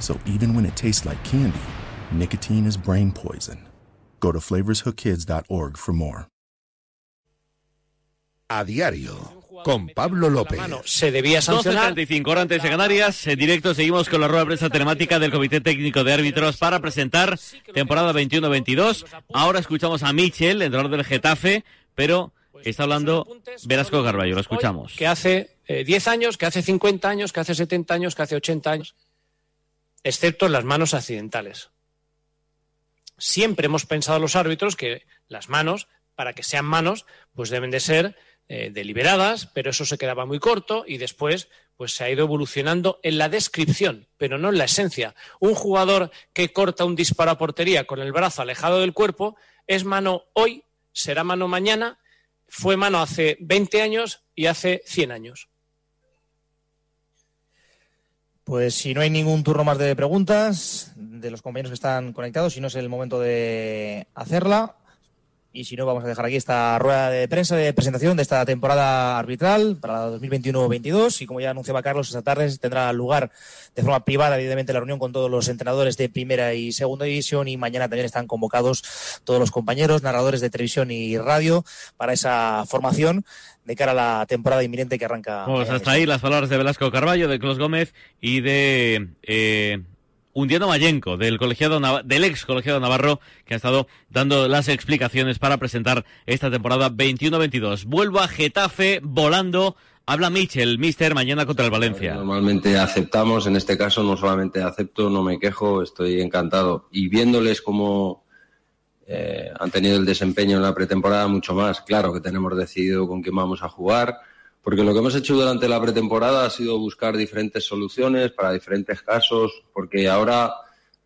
So even when it tastes like candy, nicotine is brain poison. Go to flavorshookkids.org for more. A diario, con Pablo López. Se debía sancionar. 12.35 horas antes de Canarias. En directo seguimos con la rueda de prensa telemática del Comité Técnico de Árbitros para presentar temporada 21-22. Ahora escuchamos a Michel, entrenador del Getafe, pero está hablando Velasco Carballo. Lo escuchamos. Que hace eh, 10 años, que hace 50 años, que hace 70 años, que hace 80 años, excepto en las manos accidentales. Siempre hemos pensado los árbitros que las manos, para que sean manos, pues deben de ser eh, deliberadas, pero eso se quedaba muy corto y después pues se ha ido evolucionando en la descripción, pero no en la esencia. Un jugador que corta un disparo a portería con el brazo alejado del cuerpo es mano hoy, será mano mañana, fue mano hace 20 años y hace 100 años. Pues si no hay ningún turno más de preguntas de los compañeros que están conectados, si no es el momento de hacerla. Y si no, vamos a dejar aquí esta rueda de prensa de presentación de esta temporada arbitral para la 2021-22. Y como ya anunciaba Carlos, esta tarde tendrá lugar de forma privada, evidentemente, la reunión con todos los entrenadores de primera y segunda división. Y mañana también están convocados todos los compañeros, narradores de televisión y radio para esa formación de cara a la temporada inminente que arranca. Pues hasta ahí las palabras de Velasco Carballo, de Clos Gómez y de eh, Undiano Mayenco, del colegiado del ex colegiado Navarro, que ha estado dando las explicaciones para presentar esta temporada 21-22. Vuelvo a Getafe volando. Habla Michel, Mister, mañana contra el Valencia. Normalmente aceptamos, en este caso no solamente acepto, no me quejo, estoy encantado. Y viéndoles cómo eh, han tenido el desempeño en la pretemporada, mucho más. Claro que tenemos decidido con quién vamos a jugar, porque lo que hemos hecho durante la pretemporada ha sido buscar diferentes soluciones para diferentes casos, porque ahora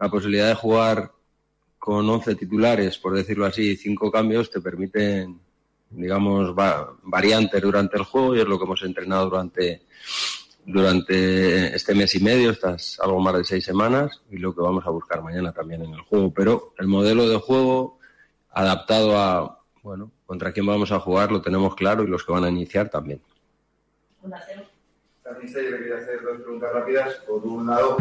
la posibilidad de jugar con 11 titulares, por decirlo así, y cinco cambios, te permiten, digamos, va- variantes durante el juego y es lo que hemos entrenado durante, durante este mes y medio, estas algo más de seis semanas, y lo que vamos a buscar mañana también en el juego. Pero el modelo de juego adaptado a, bueno, contra quién vamos a jugar lo tenemos claro y los que van a iniciar también. Yo le quería hacer dos preguntas rápidas. Por un lado,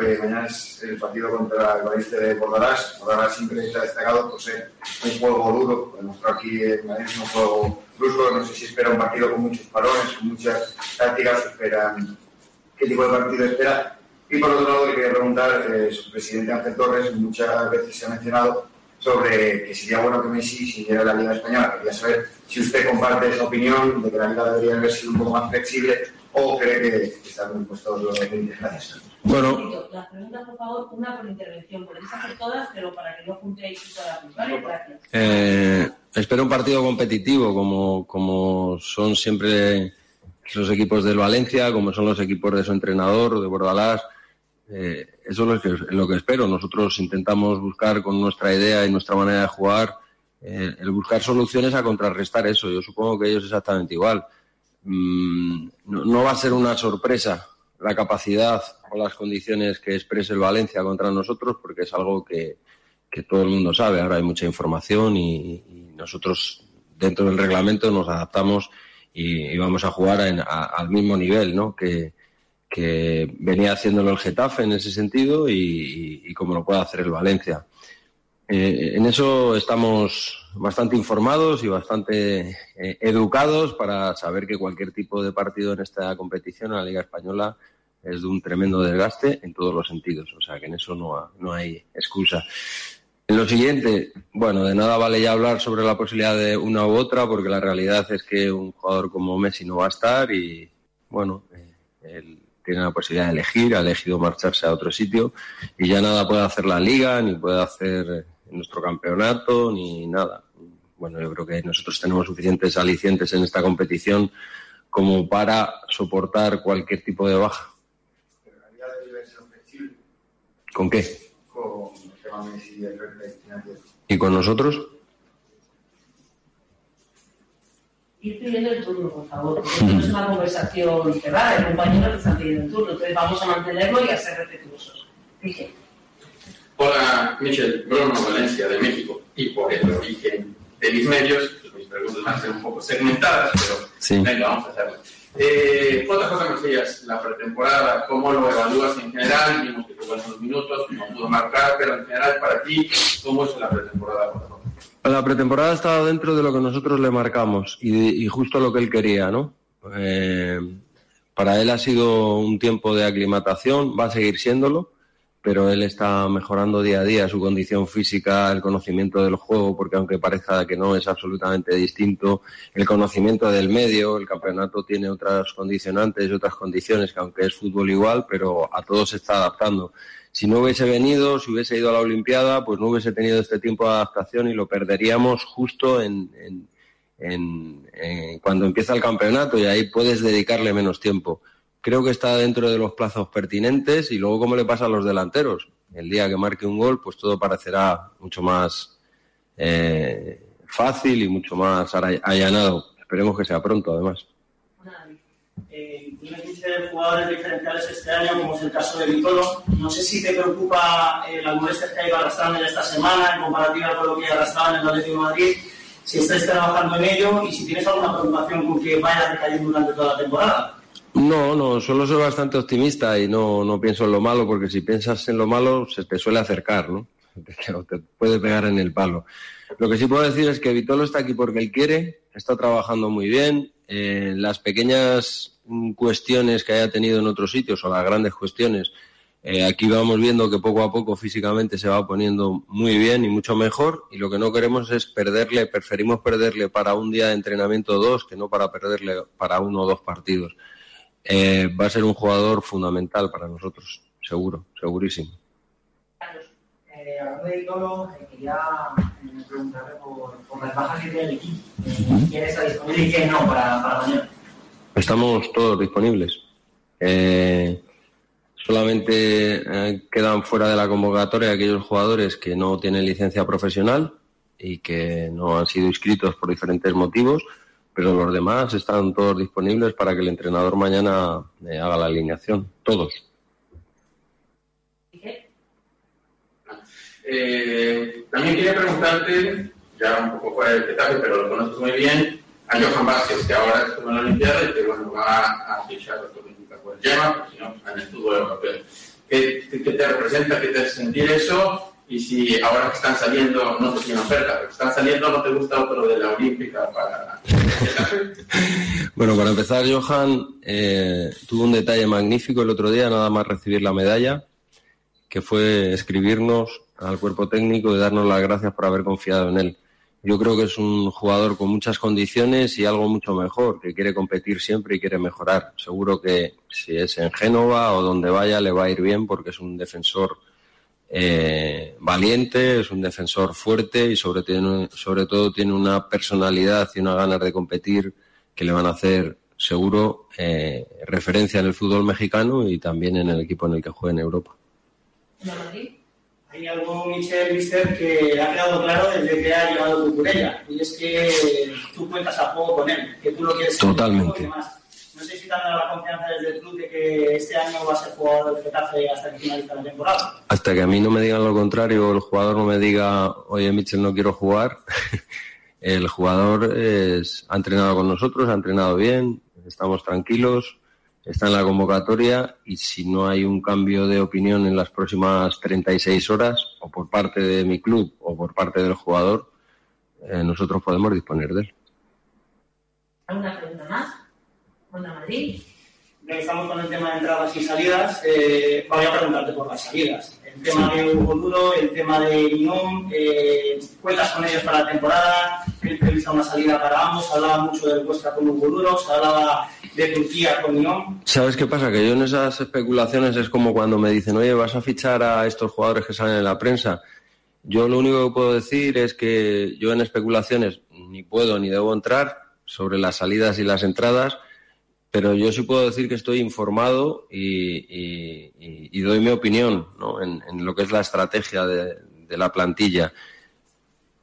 eh, mañana es el partido contra el Valencia de Bordalás. Bordalás siempre está destacado por ser un juego duro. Lo demostró aquí en es un juego brusco. No sé si espera un partido con muchos parones, con muchas tácticas. o Espera, ¿Qué tipo de partido espera? Y por otro lado, le quería preguntar, eh, su presidente Ángel Torres muchas veces se ha mencionado sobre que sería bueno que Messi siguiera la Liga Española. Quería saber si usted comparte esa opinión de que la Liga debería haber sido un poco más flexible o cree que están muy puestos los límites. Gracias. Bueno, Las preguntas, por favor, una por intervención. Podéis hacer todas, pero para que no juntéis todas las ¿vale? Gracias. Eh, espero un partido competitivo, como, como son siempre los equipos del Valencia, como son los equipos de su entrenador, de Bordalás. Eh, eso es lo que, espero. Nosotros intentamos buscar con nuestra idea y nuestra manera de jugar, eh, el buscar soluciones a contrarrestar eso. Yo supongo que ellos exactamente igual. Mm, no, va a ser una sorpresa la capacidad o las condiciones que exprese el Valencia contra nosotros, porque es algo que, que todo el mundo sabe. Ahora hay mucha información y, y nosotros dentro del reglamento nos adaptamos y, y vamos a jugar en- a- al mismo nivel ¿no? que, que venía haciéndolo el Getafe en ese sentido y, y- como lo puede hacer el Valencia. Eh, en eso estamos bastante informados y bastante eh, educados para saber que cualquier tipo de partido en esta competición, en la Liga Española, es de un tremendo desgaste en todos los sentidos. O sea que en eso no, no hay excusa. En lo siguiente, bueno, de nada vale ya hablar sobre la posibilidad de una u otra, porque la realidad es que un jugador como Messi no va a estar y, bueno, eh, él tiene la posibilidad de elegir, ha elegido marcharse a otro sitio y ya nada puede hacer la liga, ni puede hacer nuestro campeonato, ni nada. Bueno, yo creo que nosotros tenemos suficientes alicientes en esta competición como para soportar cualquier tipo de baja. La Liga debe ser flexible ¿Con qué? con el tema Messi y el. ¿Y con nosotros? Ir pidiendo el turno, por favor, porque no es una conversación cerrada, el compañero que están pidiendo el turno, entonces vamos a mantenerlo y a ser respetuosos. Hola, Michel, Bruno Valencia de México, y por el origen de mis medios, pues mis preguntas van a ser un poco segmentadas, pero Sí. venga, vamos a hacerlo. Eh, JJ Macías, la pretemporada, ¿cómo lo evalúas en general? Vimos que tuvo algunos minutos, no pudo marcar, pero en general para ti, ¿cómo es la pretemporada? JJ? La pretemporada ha estado dentro de lo que nosotros le marcamos y, y justo lo que él quería, ¿no? Eh, para él ha sido un tiempo de aclimatación, va a seguir siéndolo, pero él está mejorando día a día su condición física, el conocimiento del juego, porque aunque parezca que no es absolutamente distinto, el conocimiento del medio, el campeonato tiene otras condicionantes y otras condiciones que aunque es fútbol igual, pero a todos se está adaptando. Si no hubiese venido, si hubiese ido a la Olimpiada, pues no hubiese tenido este tiempo de adaptación y lo perderíamos justo en, cuando empieza el campeonato y ahí puedes dedicarle menos tiempo. Creo que está dentro de los plazos pertinentes y luego cómo le pasa a los delanteros. El día que marque un gol, pues todo parecerá mucho más eh, fácil y mucho más allanado. Esperemos que sea pronto, además. Eh, tienes muchos jugadores diferenciales este año, como es el caso de Vitolo. No sé si te preocupa eh, las molestias que ha ido arrastrando en esta semana en comparativa con lo que arrastraba en el Atlético de Madrid, si estáis trabajando en ello y si tienes alguna preocupación con que vaya recayendo durante toda la temporada. No, no, solo soy bastante optimista y no, no pienso en lo malo, porque si piensas en lo malo se te suele acercar, ¿no? Te puede pegar en el palo. Lo que sí puedo decir es que Vitolo está aquí porque él quiere, está trabajando muy bien. Eh, las pequeñas mm, cuestiones que haya tenido en otros sitios o las grandes cuestiones, eh, aquí vamos viendo que poco a poco físicamente se va poniendo muy bien y mucho mejor y lo que no queremos es perderle, preferimos perderle para un día de entrenamiento dos que no para perderle para uno o dos partidos. Eh, va a ser un jugador fundamental para nosotros, seguro, segurísimo. Eh, hablando de Vitolo, eh, quería eh, preguntarle por, por las bajas que tiene el equipo. ¿Quién está disponible y quién no para, para mañana? Estamos todos disponibles. Eh, solamente quedan fuera de la convocatoria aquellos jugadores que no tienen licencia profesional y que no han sido inscritos por diferentes motivos, pero los demás están todos disponibles para que el entrenador mañana haga la alineación. Todos. Eh, también quería preguntarte, ya un poco fuera del detalle, pero lo conoces muy bien, a Johan Vázquez, que ahora estuvo en la Olimpiada y que bueno, va a fichar otro significa por el llama, porque si no, en el fútbol europeo. ¿Qué, qué- te representa, qué te hace sentir eso? Y si ahora que están saliendo, no sé si una oferta, pero que están saliendo, ¿no te gusta otro de la Olímpica para Bueno, para empezar, Johan eh, tuvo un detalle magnífico el otro día, nada más recibir la medalla, que fue escribirnos al cuerpo técnico y darnos las gracias por haber confiado en él. Yo creo que es un jugador con muchas condiciones y algo mucho mejor, que quiere competir siempre y quiere mejorar. Seguro que si es en Génova o donde vaya le va a ir bien porque es un defensor eh, valiente, es un defensor fuerte y sobre, todo tiene una personalidad y una ganas de competir que le van a hacer seguro eh, referencia en el fútbol mexicano y también en el equipo en el que juega en Europa. Hay algo, Michel, Mister, que ha quedado claro desde que ha llegado Cucurella, y es que tú cuentas a juego con él, que tú lo quieres Totalmente. y demás. No sé si te han dado la confianza desde el club de que este año va a ser jugador del Getafe hasta que finalice la temporada. Hasta que a mí no me digan lo contrario el jugador no me diga, oye, Mitchell, no quiero jugar, el jugador es, ha entrenado con nosotros, ha entrenado bien, estamos tranquilos, está en la convocatoria y si no hay un cambio de opinión en las próximas 36 horas, o por parte de mi club o por parte del jugador, eh, nosotros podemos disponer de él. ¿Alguna pregunta más? Onda Madrid. Estamos con el tema de entradas y salidas, eh, voy a preguntarte por las salidas. El tema de Hugo Duro, el tema de Lyon, eh, ¿cuentas con ellos para la temporada? ¿Tienes prevista una salida para ambos? Se hablaba mucho del Huesca con Hugo Duro, se hablaba ¿Sabes qué pasa? Que yo en esas especulaciones es como cuando me dicen, oye, vas a fichar a estos jugadores que salen en la prensa. Yo lo único que puedo decir es que yo en especulaciones ni puedo ni debo entrar sobre las salidas y las entradas, pero yo sí puedo decir que estoy informado y, doy mi opinión ¿no? en, lo que es la estrategia de la plantilla.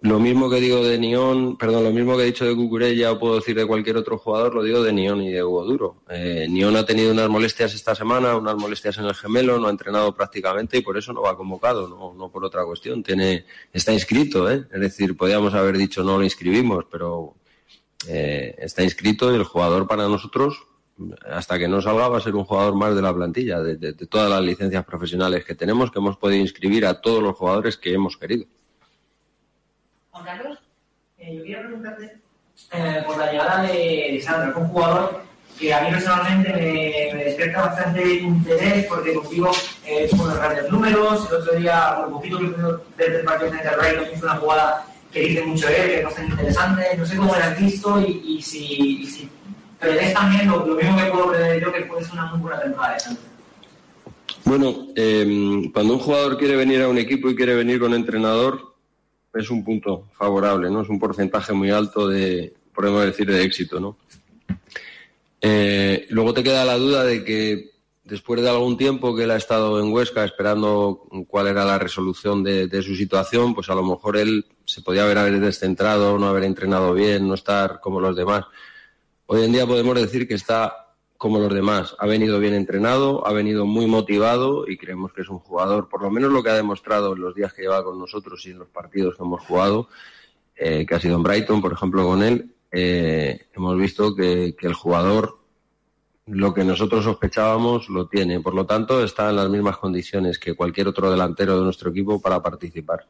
Lo mismo que digo de Nión, perdón, lo mismo que he dicho de Cucurella o puedo decir de cualquier otro jugador, lo digo de Nión y de Hugo Duro. Eh, Nión ha tenido unas molestias esta semana, unas molestias en el gemelo, no ha entrenado prácticamente y por eso no va convocado, no, no por otra cuestión. Tiene, está inscrito, ¿eh? es decir, podríamos haber dicho no lo inscribimos, pero eh, está inscrito y el jugador para nosotros, hasta que no salga, va a ser un jugador más de la plantilla, de todas las licencias profesionales que tenemos, que hemos podido inscribir a todos los jugadores que hemos querido. Juan Carlos, eh, yo quería preguntarte eh, por la llegada de, de Sandro, que es un jugador que a mí personalmente me, me despierta bastante interés porque contigo eh, los grandes números. El otro día, por poquito que ver el partido frente al Brighton, hizo una jugada que dice mucho él, que es bastante interesante. No sé cómo lo has visto y, y si, y si prevés también lo, lo, mismo que puedo prever yo, que puede ser una muy buena temporada de Sandro. Bueno, eh, cuando un jugador quiere venir a un equipo y quiere venir con entrenador, es un punto favorable, ¿no? Es un porcentaje muy alto de, podemos decir, de éxito, ¿no? Eh, luego te queda la duda de que después de algún tiempo que él ha estado en Huesca esperando cuál era la resolución de, de su situación, pues a lo mejor él se podía haber, haber descentrado, no haber entrenado bien, no estar como los demás. Hoy en día podemos decir que está como los demás. Ha venido bien entrenado, ha venido muy motivado y creemos que es un jugador, por lo menos lo que ha demostrado en los días que lleva con nosotros y en los partidos que hemos jugado, eh, que ha sido en Brighton, por ejemplo, con él, eh, hemos visto que, el jugador lo que nosotros sospechábamos lo tiene. Por lo tanto, está en las mismas condiciones que cualquier otro delantero de nuestro equipo para participar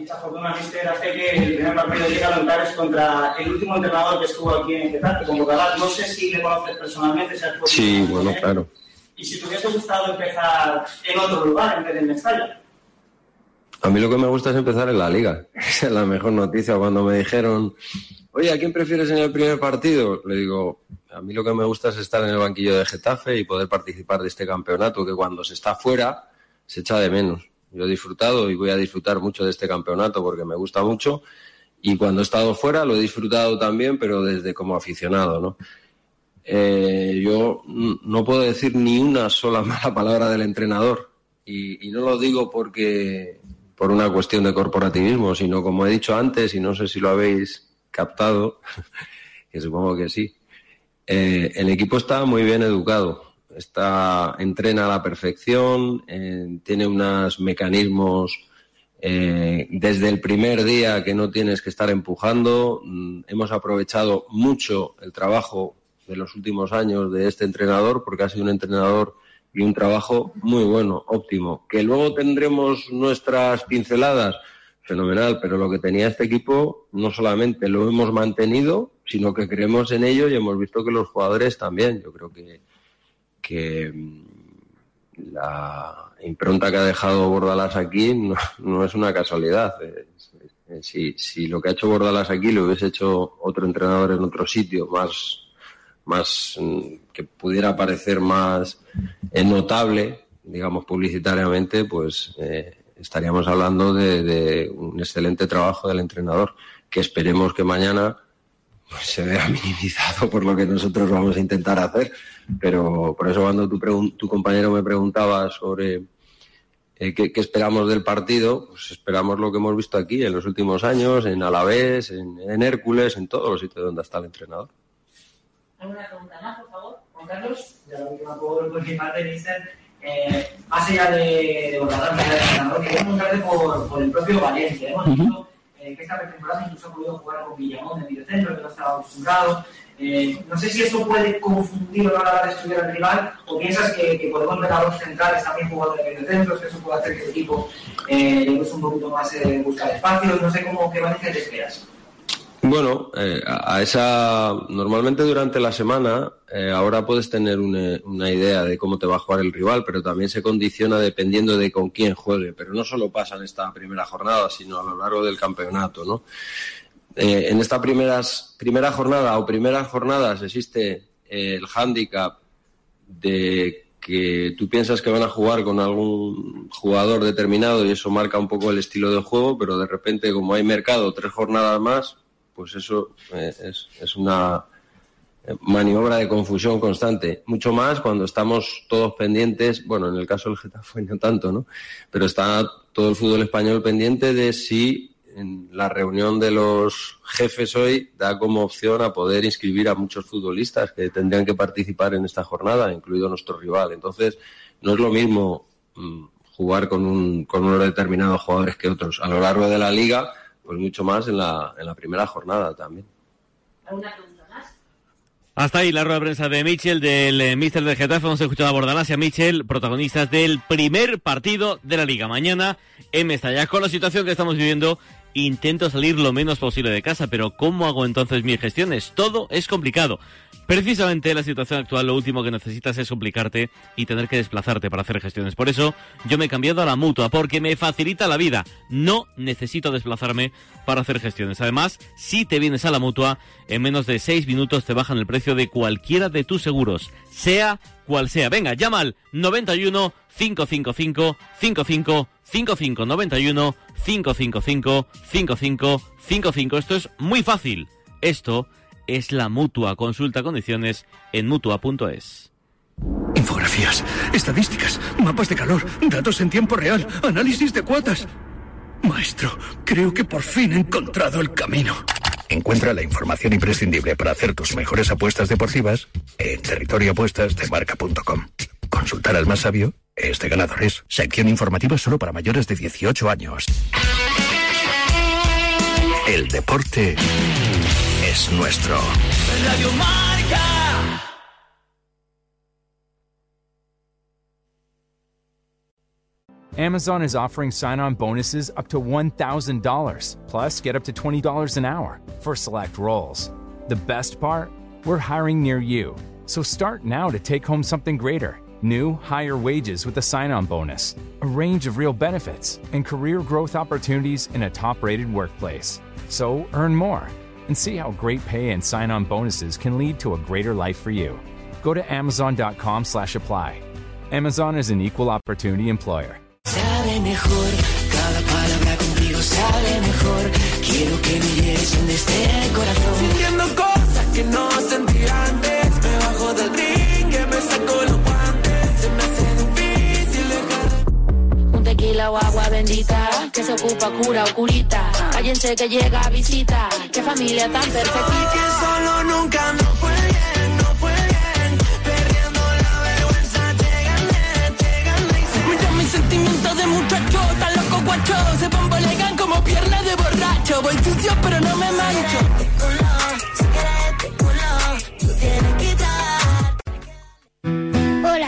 dicha fortuna, Mister, hace que el primer partido de Liga Local es contra el último entrenador que estuvo aquí en Getafe, como Galán. No sé si le conoces personalmente, si has Sí, bueno, claro. Y si te hubiese gustado empezar en otro lugar en vez de en Mestalla. A mí lo que me gusta es empezar en la Liga. Esa es la mejor noticia. Cuando me dijeron, oye, ¿a quién prefieres en el primer partido? Le digo, a mí lo que me gusta es estar en el banquillo de Getafe y poder participar de este campeonato, que cuando se está fuera se echa de menos. Yo he disfrutado y voy a disfrutar mucho de este campeonato porque me gusta mucho. Y cuando he estado fuera lo he disfrutado también, pero desde como aficionado, ¿no? Eh, yo no puedo decir ni una sola mala palabra del entrenador. Y, no lo digo porque por una cuestión de corporativismo, sino como he dicho antes, y no sé si lo habéis captado, que supongo que sí, eh, el equipo está muy bien educado está, entrena a la perfección, eh, tiene unos mecanismos eh, desde el primer día que no tienes que estar empujando. Mm, hemos aprovechado mucho el trabajo de los últimos años de este entrenador porque ha sido un entrenador y un trabajo muy bueno, óptimo. Que luego tendremos nuestras pinceladas, fenomenal, pero lo que tenía este equipo no solamente lo hemos mantenido, sino que creemos en ello y hemos visto que los jugadores también. Yo creo que que mm, la impronta que ha dejado Bordalás aquí no, es una casualidad. Si, si, lo que ha hecho Bordalás aquí lo hubiese hecho otro entrenador en otro sitio, más, más mm, que pudiera parecer más eh, notable, digamos, publicitariamente, pues eh, estaríamos hablando de, de, un excelente trabajo del entrenador, que esperemos que mañana pues, se vea minimizado por lo que nosotros vamos a intentar hacer pero por eso cuando tu, tu compañero me preguntaba sobre eh, ¿qué, ¿qué, esperamos del partido, pues esperamos lo que hemos visto aquí en los últimos años, en Alavés, en, en Hércules, en todos los sitios donde está el entrenador. ¿Alguna pregunta más, por favor? Juan Carlos, ya la última por, por mi parte, Mister. Eh, más allá de, de de entrenador, quería preguntarte por, por el propio Valencia. Hemos visto uh -huh. eh, que esta pretemporada incluso ha podido jugar con Villamón de mediocentro, que no estaba acostumbrado. Eh, no sé si esto puede confundir a la hora de estudiar al rival o piensas que, podemos ver a dos centrales también jugando de medio centros, que eso puede hacer que el equipo eh, le un poquito más eh, buscar espacios. No sé cómo qué Valencia te esperas. Bueno, eh, a esa normalmente durante la semana eh, ahora puedes tener una, una, idea de cómo te va a jugar el rival, pero también se condiciona dependiendo de con quién juegue. Pero no solo pasa en esta primera jornada, sino a lo largo del campeonato, ¿no? Eh, en esta primeras, primera jornada o primeras jornadas existe eh, el hándicap de que tú piensas que van a jugar con algún jugador determinado y eso marca un poco el estilo de juego, pero de repente como hay mercado tres jornadas más, pues eso eh, es, es, una maniobra de confusión constante. Mucho más cuando estamos todos pendientes, bueno, en el caso del Getafe no tanto, ¿no? Pero está todo el fútbol español pendiente de si en la reunión de los jefes hoy da como opción a poder inscribir a muchos futbolistas que tendrían que participar en esta jornada, incluido nuestro rival. Entonces, no es lo mismo mm, jugar con, un, con unos determinados jugadores que otros. A lo largo de la liga, pues mucho más en la, en la primera jornada también. Hasta ahí la rueda de prensa de Michel, del eh, Mister del Getafe. Hemos escuchado a Bordalás y a Michel, protagonistas del primer partido de la Liga. Mañana en Mestalla. Con la situación que estamos viviendo, intento salir lo menos posible de casa, pero ¿cómo hago entonces mis gestiones? Todo es complicado. Precisamente en la situación actual lo último que necesitas es complicarte y tener que desplazarte para hacer gestiones. Por eso yo me he cambiado a la mutua, porque me facilita la vida. No necesito desplazarme para hacer gestiones. Además, si te vienes a la mutua, en menos de 6 minutos te bajan el precio de cualquiera de tus seguros, sea cual sea. Venga, llama al 91 555 55 55 91 555 55 55. Esto es muy fácil. Esto es la mutua. Consulta condiciones en mutua.es. Infografías, estadísticas, mapas de calor, datos en tiempo real, análisis de cuotas. Maestro, creo que por fin he encontrado el camino. Encuentra la información imprescindible para hacer tus mejores apuestas deportivas en territorioapuestasdemarca.com. Consultar al más sabio es de ganadores. Sección informativa solo para mayores de 18 años. El deporte es nuestro. Radio Marca. Amazon is offering sign on bonuses up to $1,000, plus get up to $20 an hour for select roles. The best part? We're hiring near you. So start now to take home something greater new, higher wages with a sign on bonus, a range of real benefits, and career growth opportunities in a top rated workplace. So earn more and see how great pay and sign on bonuses can lead to a greater life for you. Go to amazon.com slash apply. Amazon is an equal opportunity employer. Sabe mejor, cada tequila o agua bendita que se ocupa cura o curita. Cállense que llega visita. Qué familia tan perfecta. Y que solo nunca no fue bien, no fue bien. Perdiendo la vergüenza, te gané, te gané. Mira mis sentimientos de muchacho, tan loco guacho. Se bambolean como piernas de borracho. Voy sucio, pero no me mancho.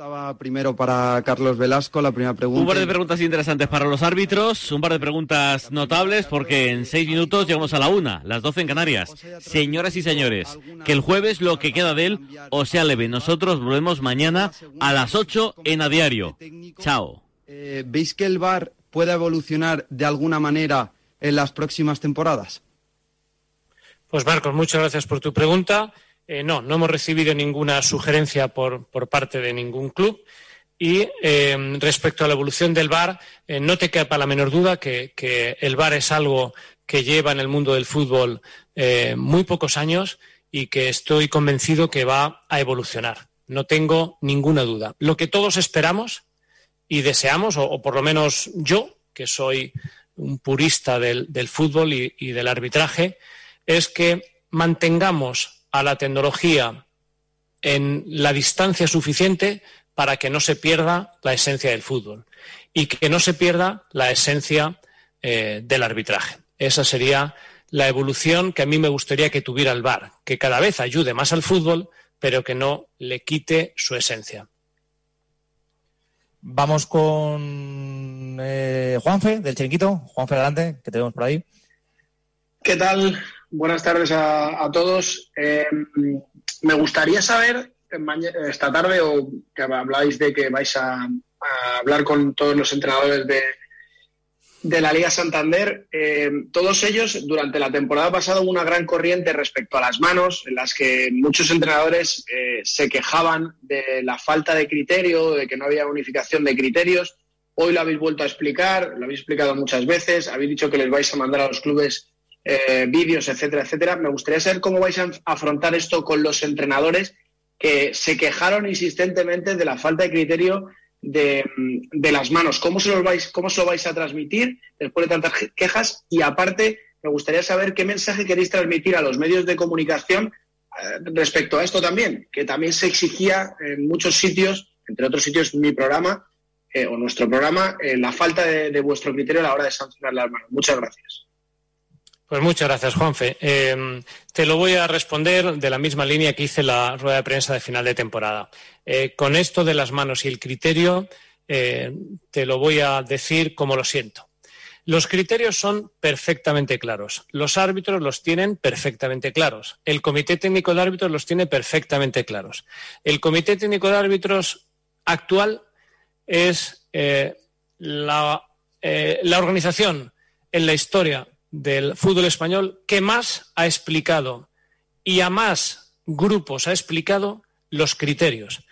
Estaba primero para Carlos Velasco, la primera pregunta. Un par de preguntas interesantes para los árbitros, un par de preguntas notables porque en seis minutos llegamos a la una, las doce en Canarias. Señoras y señores, que el jueves lo que queda de él o sea leve. Nosotros volvemos mañana a las ocho en A Diario. Chao. Eh, ¿Veis que el VAR pueda evolucionar de alguna manera en las próximas temporadas? Pues Marcos, muchas gracias por tu pregunta. Eh, no, no hemos recibido ninguna sugerencia por, parte de ningún club. Y eh, respecto a la evolución del VAR, eh, no te quepa la menor duda que, el VAR es algo que lleva en el mundo del fútbol muy pocos años y que estoy convencido que va a evolucionar. No tengo ninguna duda. Lo que todos esperamos y deseamos, o, por lo menos yo, que soy un purista del, fútbol y del arbitraje, es que mantengamos a la tecnología en la distancia suficiente para que no se pierda la esencia del fútbol y que no se pierda la esencia eh, del arbitraje. Esa sería la evolución que a mí me gustaría que tuviera el VAR, que cada vez ayude más al fútbol, pero que no le quite su esencia. Vamos con eh, Juanfe, del Chiringuito. Juanfe, adelante, que tenemos por ahí. ¿Qué tal? Buenas tardes a, a todos. Eh, me gustaría saber esta tarde, o que habláis de que vais a, a hablar con todos los entrenadores de, de la Liga Santander, eh, todos ellos durante la temporada pasada hubo una gran corriente respecto a las manos, en las que muchos entrenadores eh, se quejaban de la falta de criterio, de que no había unificación de criterios. Hoy lo habéis vuelto a explicar, lo habéis explicado muchas veces, habéis dicho que les vais a mandar a los clubes eh, vídeos, etcétera, etcétera. Me gustaría saber cómo vais a afrontar esto con los entrenadores que se quejaron insistentemente de la falta de criterio de, de, las manos. ¿Cómo se, los vais, ¿Cómo se lo vais a transmitir después de tantas quejas? Y aparte, me gustaría saber qué mensaje queréis transmitir a los medios de comunicación eh, respecto a esto también, que también se exigía en muchos sitios, entre otros sitios mi programa eh, o nuestro programa, eh, la falta de, de, vuestro criterio a la hora de sancionar las manos. Muchas gracias. Pues muchas gracias, Juanfe. Eh, te lo voy a responder de la misma línea que hice la rueda de prensa de final de temporada. Eh, con esto de las manos y el criterio, eh, te lo voy a decir como lo siento. Los criterios son perfectamente claros. Los árbitros los tienen perfectamente claros. El Comité Técnico de Árbitros los tiene perfectamente claros. El Comité Técnico de Árbitros actual es la, la organización en la historia del fútbol español que más ha explicado y a más grupos ha explicado los criterios.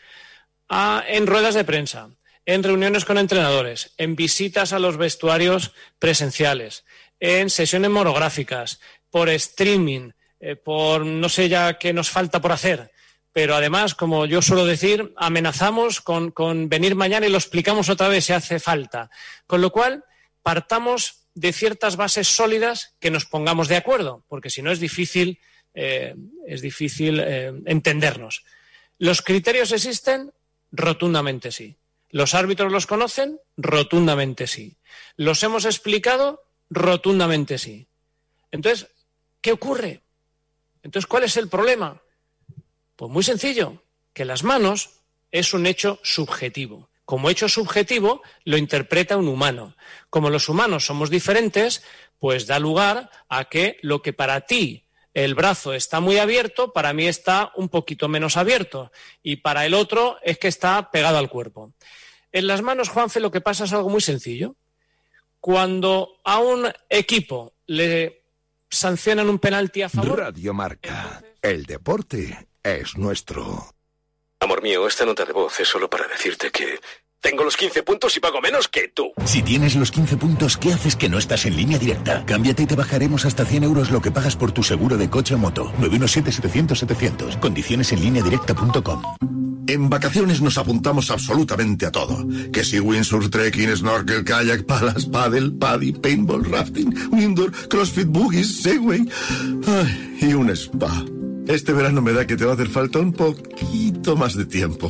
Ah, en ruedas de prensa, en reuniones con entrenadores, en visitas a los vestuarios presenciales, en sesiones monográficas, por streaming, eh, por no sé ya qué nos falta por hacer. Pero además, como yo suelo decir, amenazamos con, con venir mañana y lo explicamos otra vez si hace falta. Con lo cual, partamos de ciertas bases sólidas que nos pongamos de acuerdo, porque si no es difícil, eh, es difícil eh, entendernos. ¿Los criterios existen? Rotundamente sí. ¿Los árbitros los conocen? Rotundamente sí. ¿Los hemos explicado? Rotundamente sí. Entonces, ¿qué ocurre? Entonces, ¿cuál es el problema? Pues muy sencillo, que las manos es un hecho subjetivo como hecho subjetivo lo interpreta un humano. Como los humanos somos diferentes, pues da lugar a que lo que para ti el brazo está muy abierto, para mí está un poquito menos abierto y para el otro es que está pegado al cuerpo. En las manos, Juanfe, lo que pasa es algo muy sencillo. Cuando a un equipo le sancionan un penalti a favor. Radio Marca. El deporte es nuestro. Amor mío, esta nota de voz es solo para decirte que tengo los 15 puntos y pago menos que tú. Si tienes los 15 puntos, ¿qué haces que no estás en línea directa? Cámbiate y te bajaremos hasta 100 euros lo que pagas por tu seguro de coche o moto. 917-700-700. Condiciones en línea directa.com. En vacaciones nos apuntamos absolutamente a todo. Que si windsurf, trekking, snorkel, kayak, palas, paddle, paddy, paintball, rafting, indoor, crossfit, boogies, segway Ay, y un spa. Este verano me da que te va a hacer falta un poquito más de tiempo.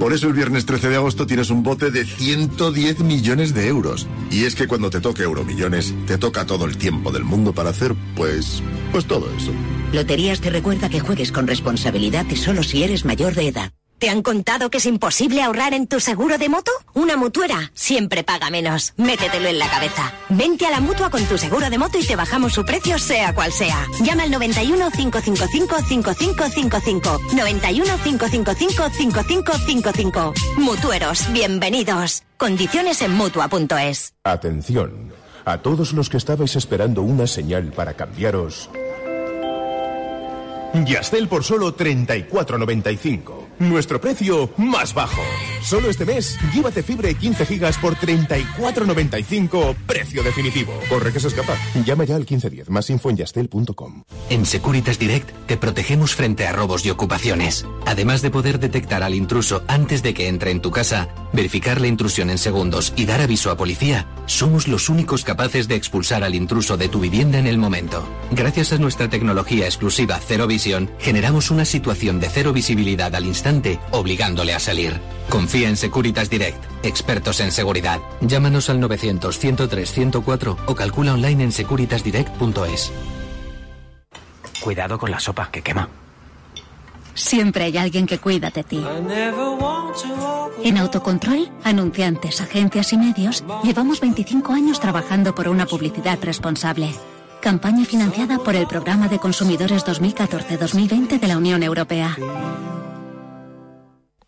Por eso el viernes 13 de agosto tienes un bote de 110 millones de euros. Y es que cuando te toque Euromillones, te toca todo el tiempo del mundo para hacer, pues, pues todo eso. Loterías te recuerda que juegues con responsabilidad y solo si eres mayor de edad. ¿Te han contado que es imposible ahorrar en tu seguro de moto? Una mutuera siempre paga menos. Métetelo en la cabeza. Vente a la mutua con tu seguro de moto y te bajamos su precio, sea cual sea. Llama al 91 555 5555. 91 555 5555. Mutueros, bienvenidos. Condiciones en mutua.es. Atención. A todos los que estabais esperando una señal para cambiaros. Yastel por solo 34.95. Nuestro precio más bajo. Solo este mes, llévate fibra y 15 gigas por 34.95, precio definitivo. Corre que se escapa. Llama ya al 1510, más info en yastel.com. En Securitas Direct te protegemos frente a robos y ocupaciones. Además de poder detectar al intruso antes de que entre en tu casa, verificar la intrusión en segundos y dar aviso a policía, somos los únicos capaces de expulsar al intruso de tu vivienda en el momento. Gracias a nuestra tecnología exclusiva Cero Visión, generamos una situación de cero visibilidad al instante, obligándole a salir. Confía en Securitas Direct, expertos en seguridad. Llámanos al 900 103 104 o calcula online en securitasdirect.es. Cuidado con la sopa, que quema. Siempre hay alguien que cuida de ti. En Autocontrol, anunciantes, agencias y medios, llevamos 25 años trabajando por una publicidad responsable. Campaña financiada por el Programa de Consumidores 2014-2020 de la Unión Europea.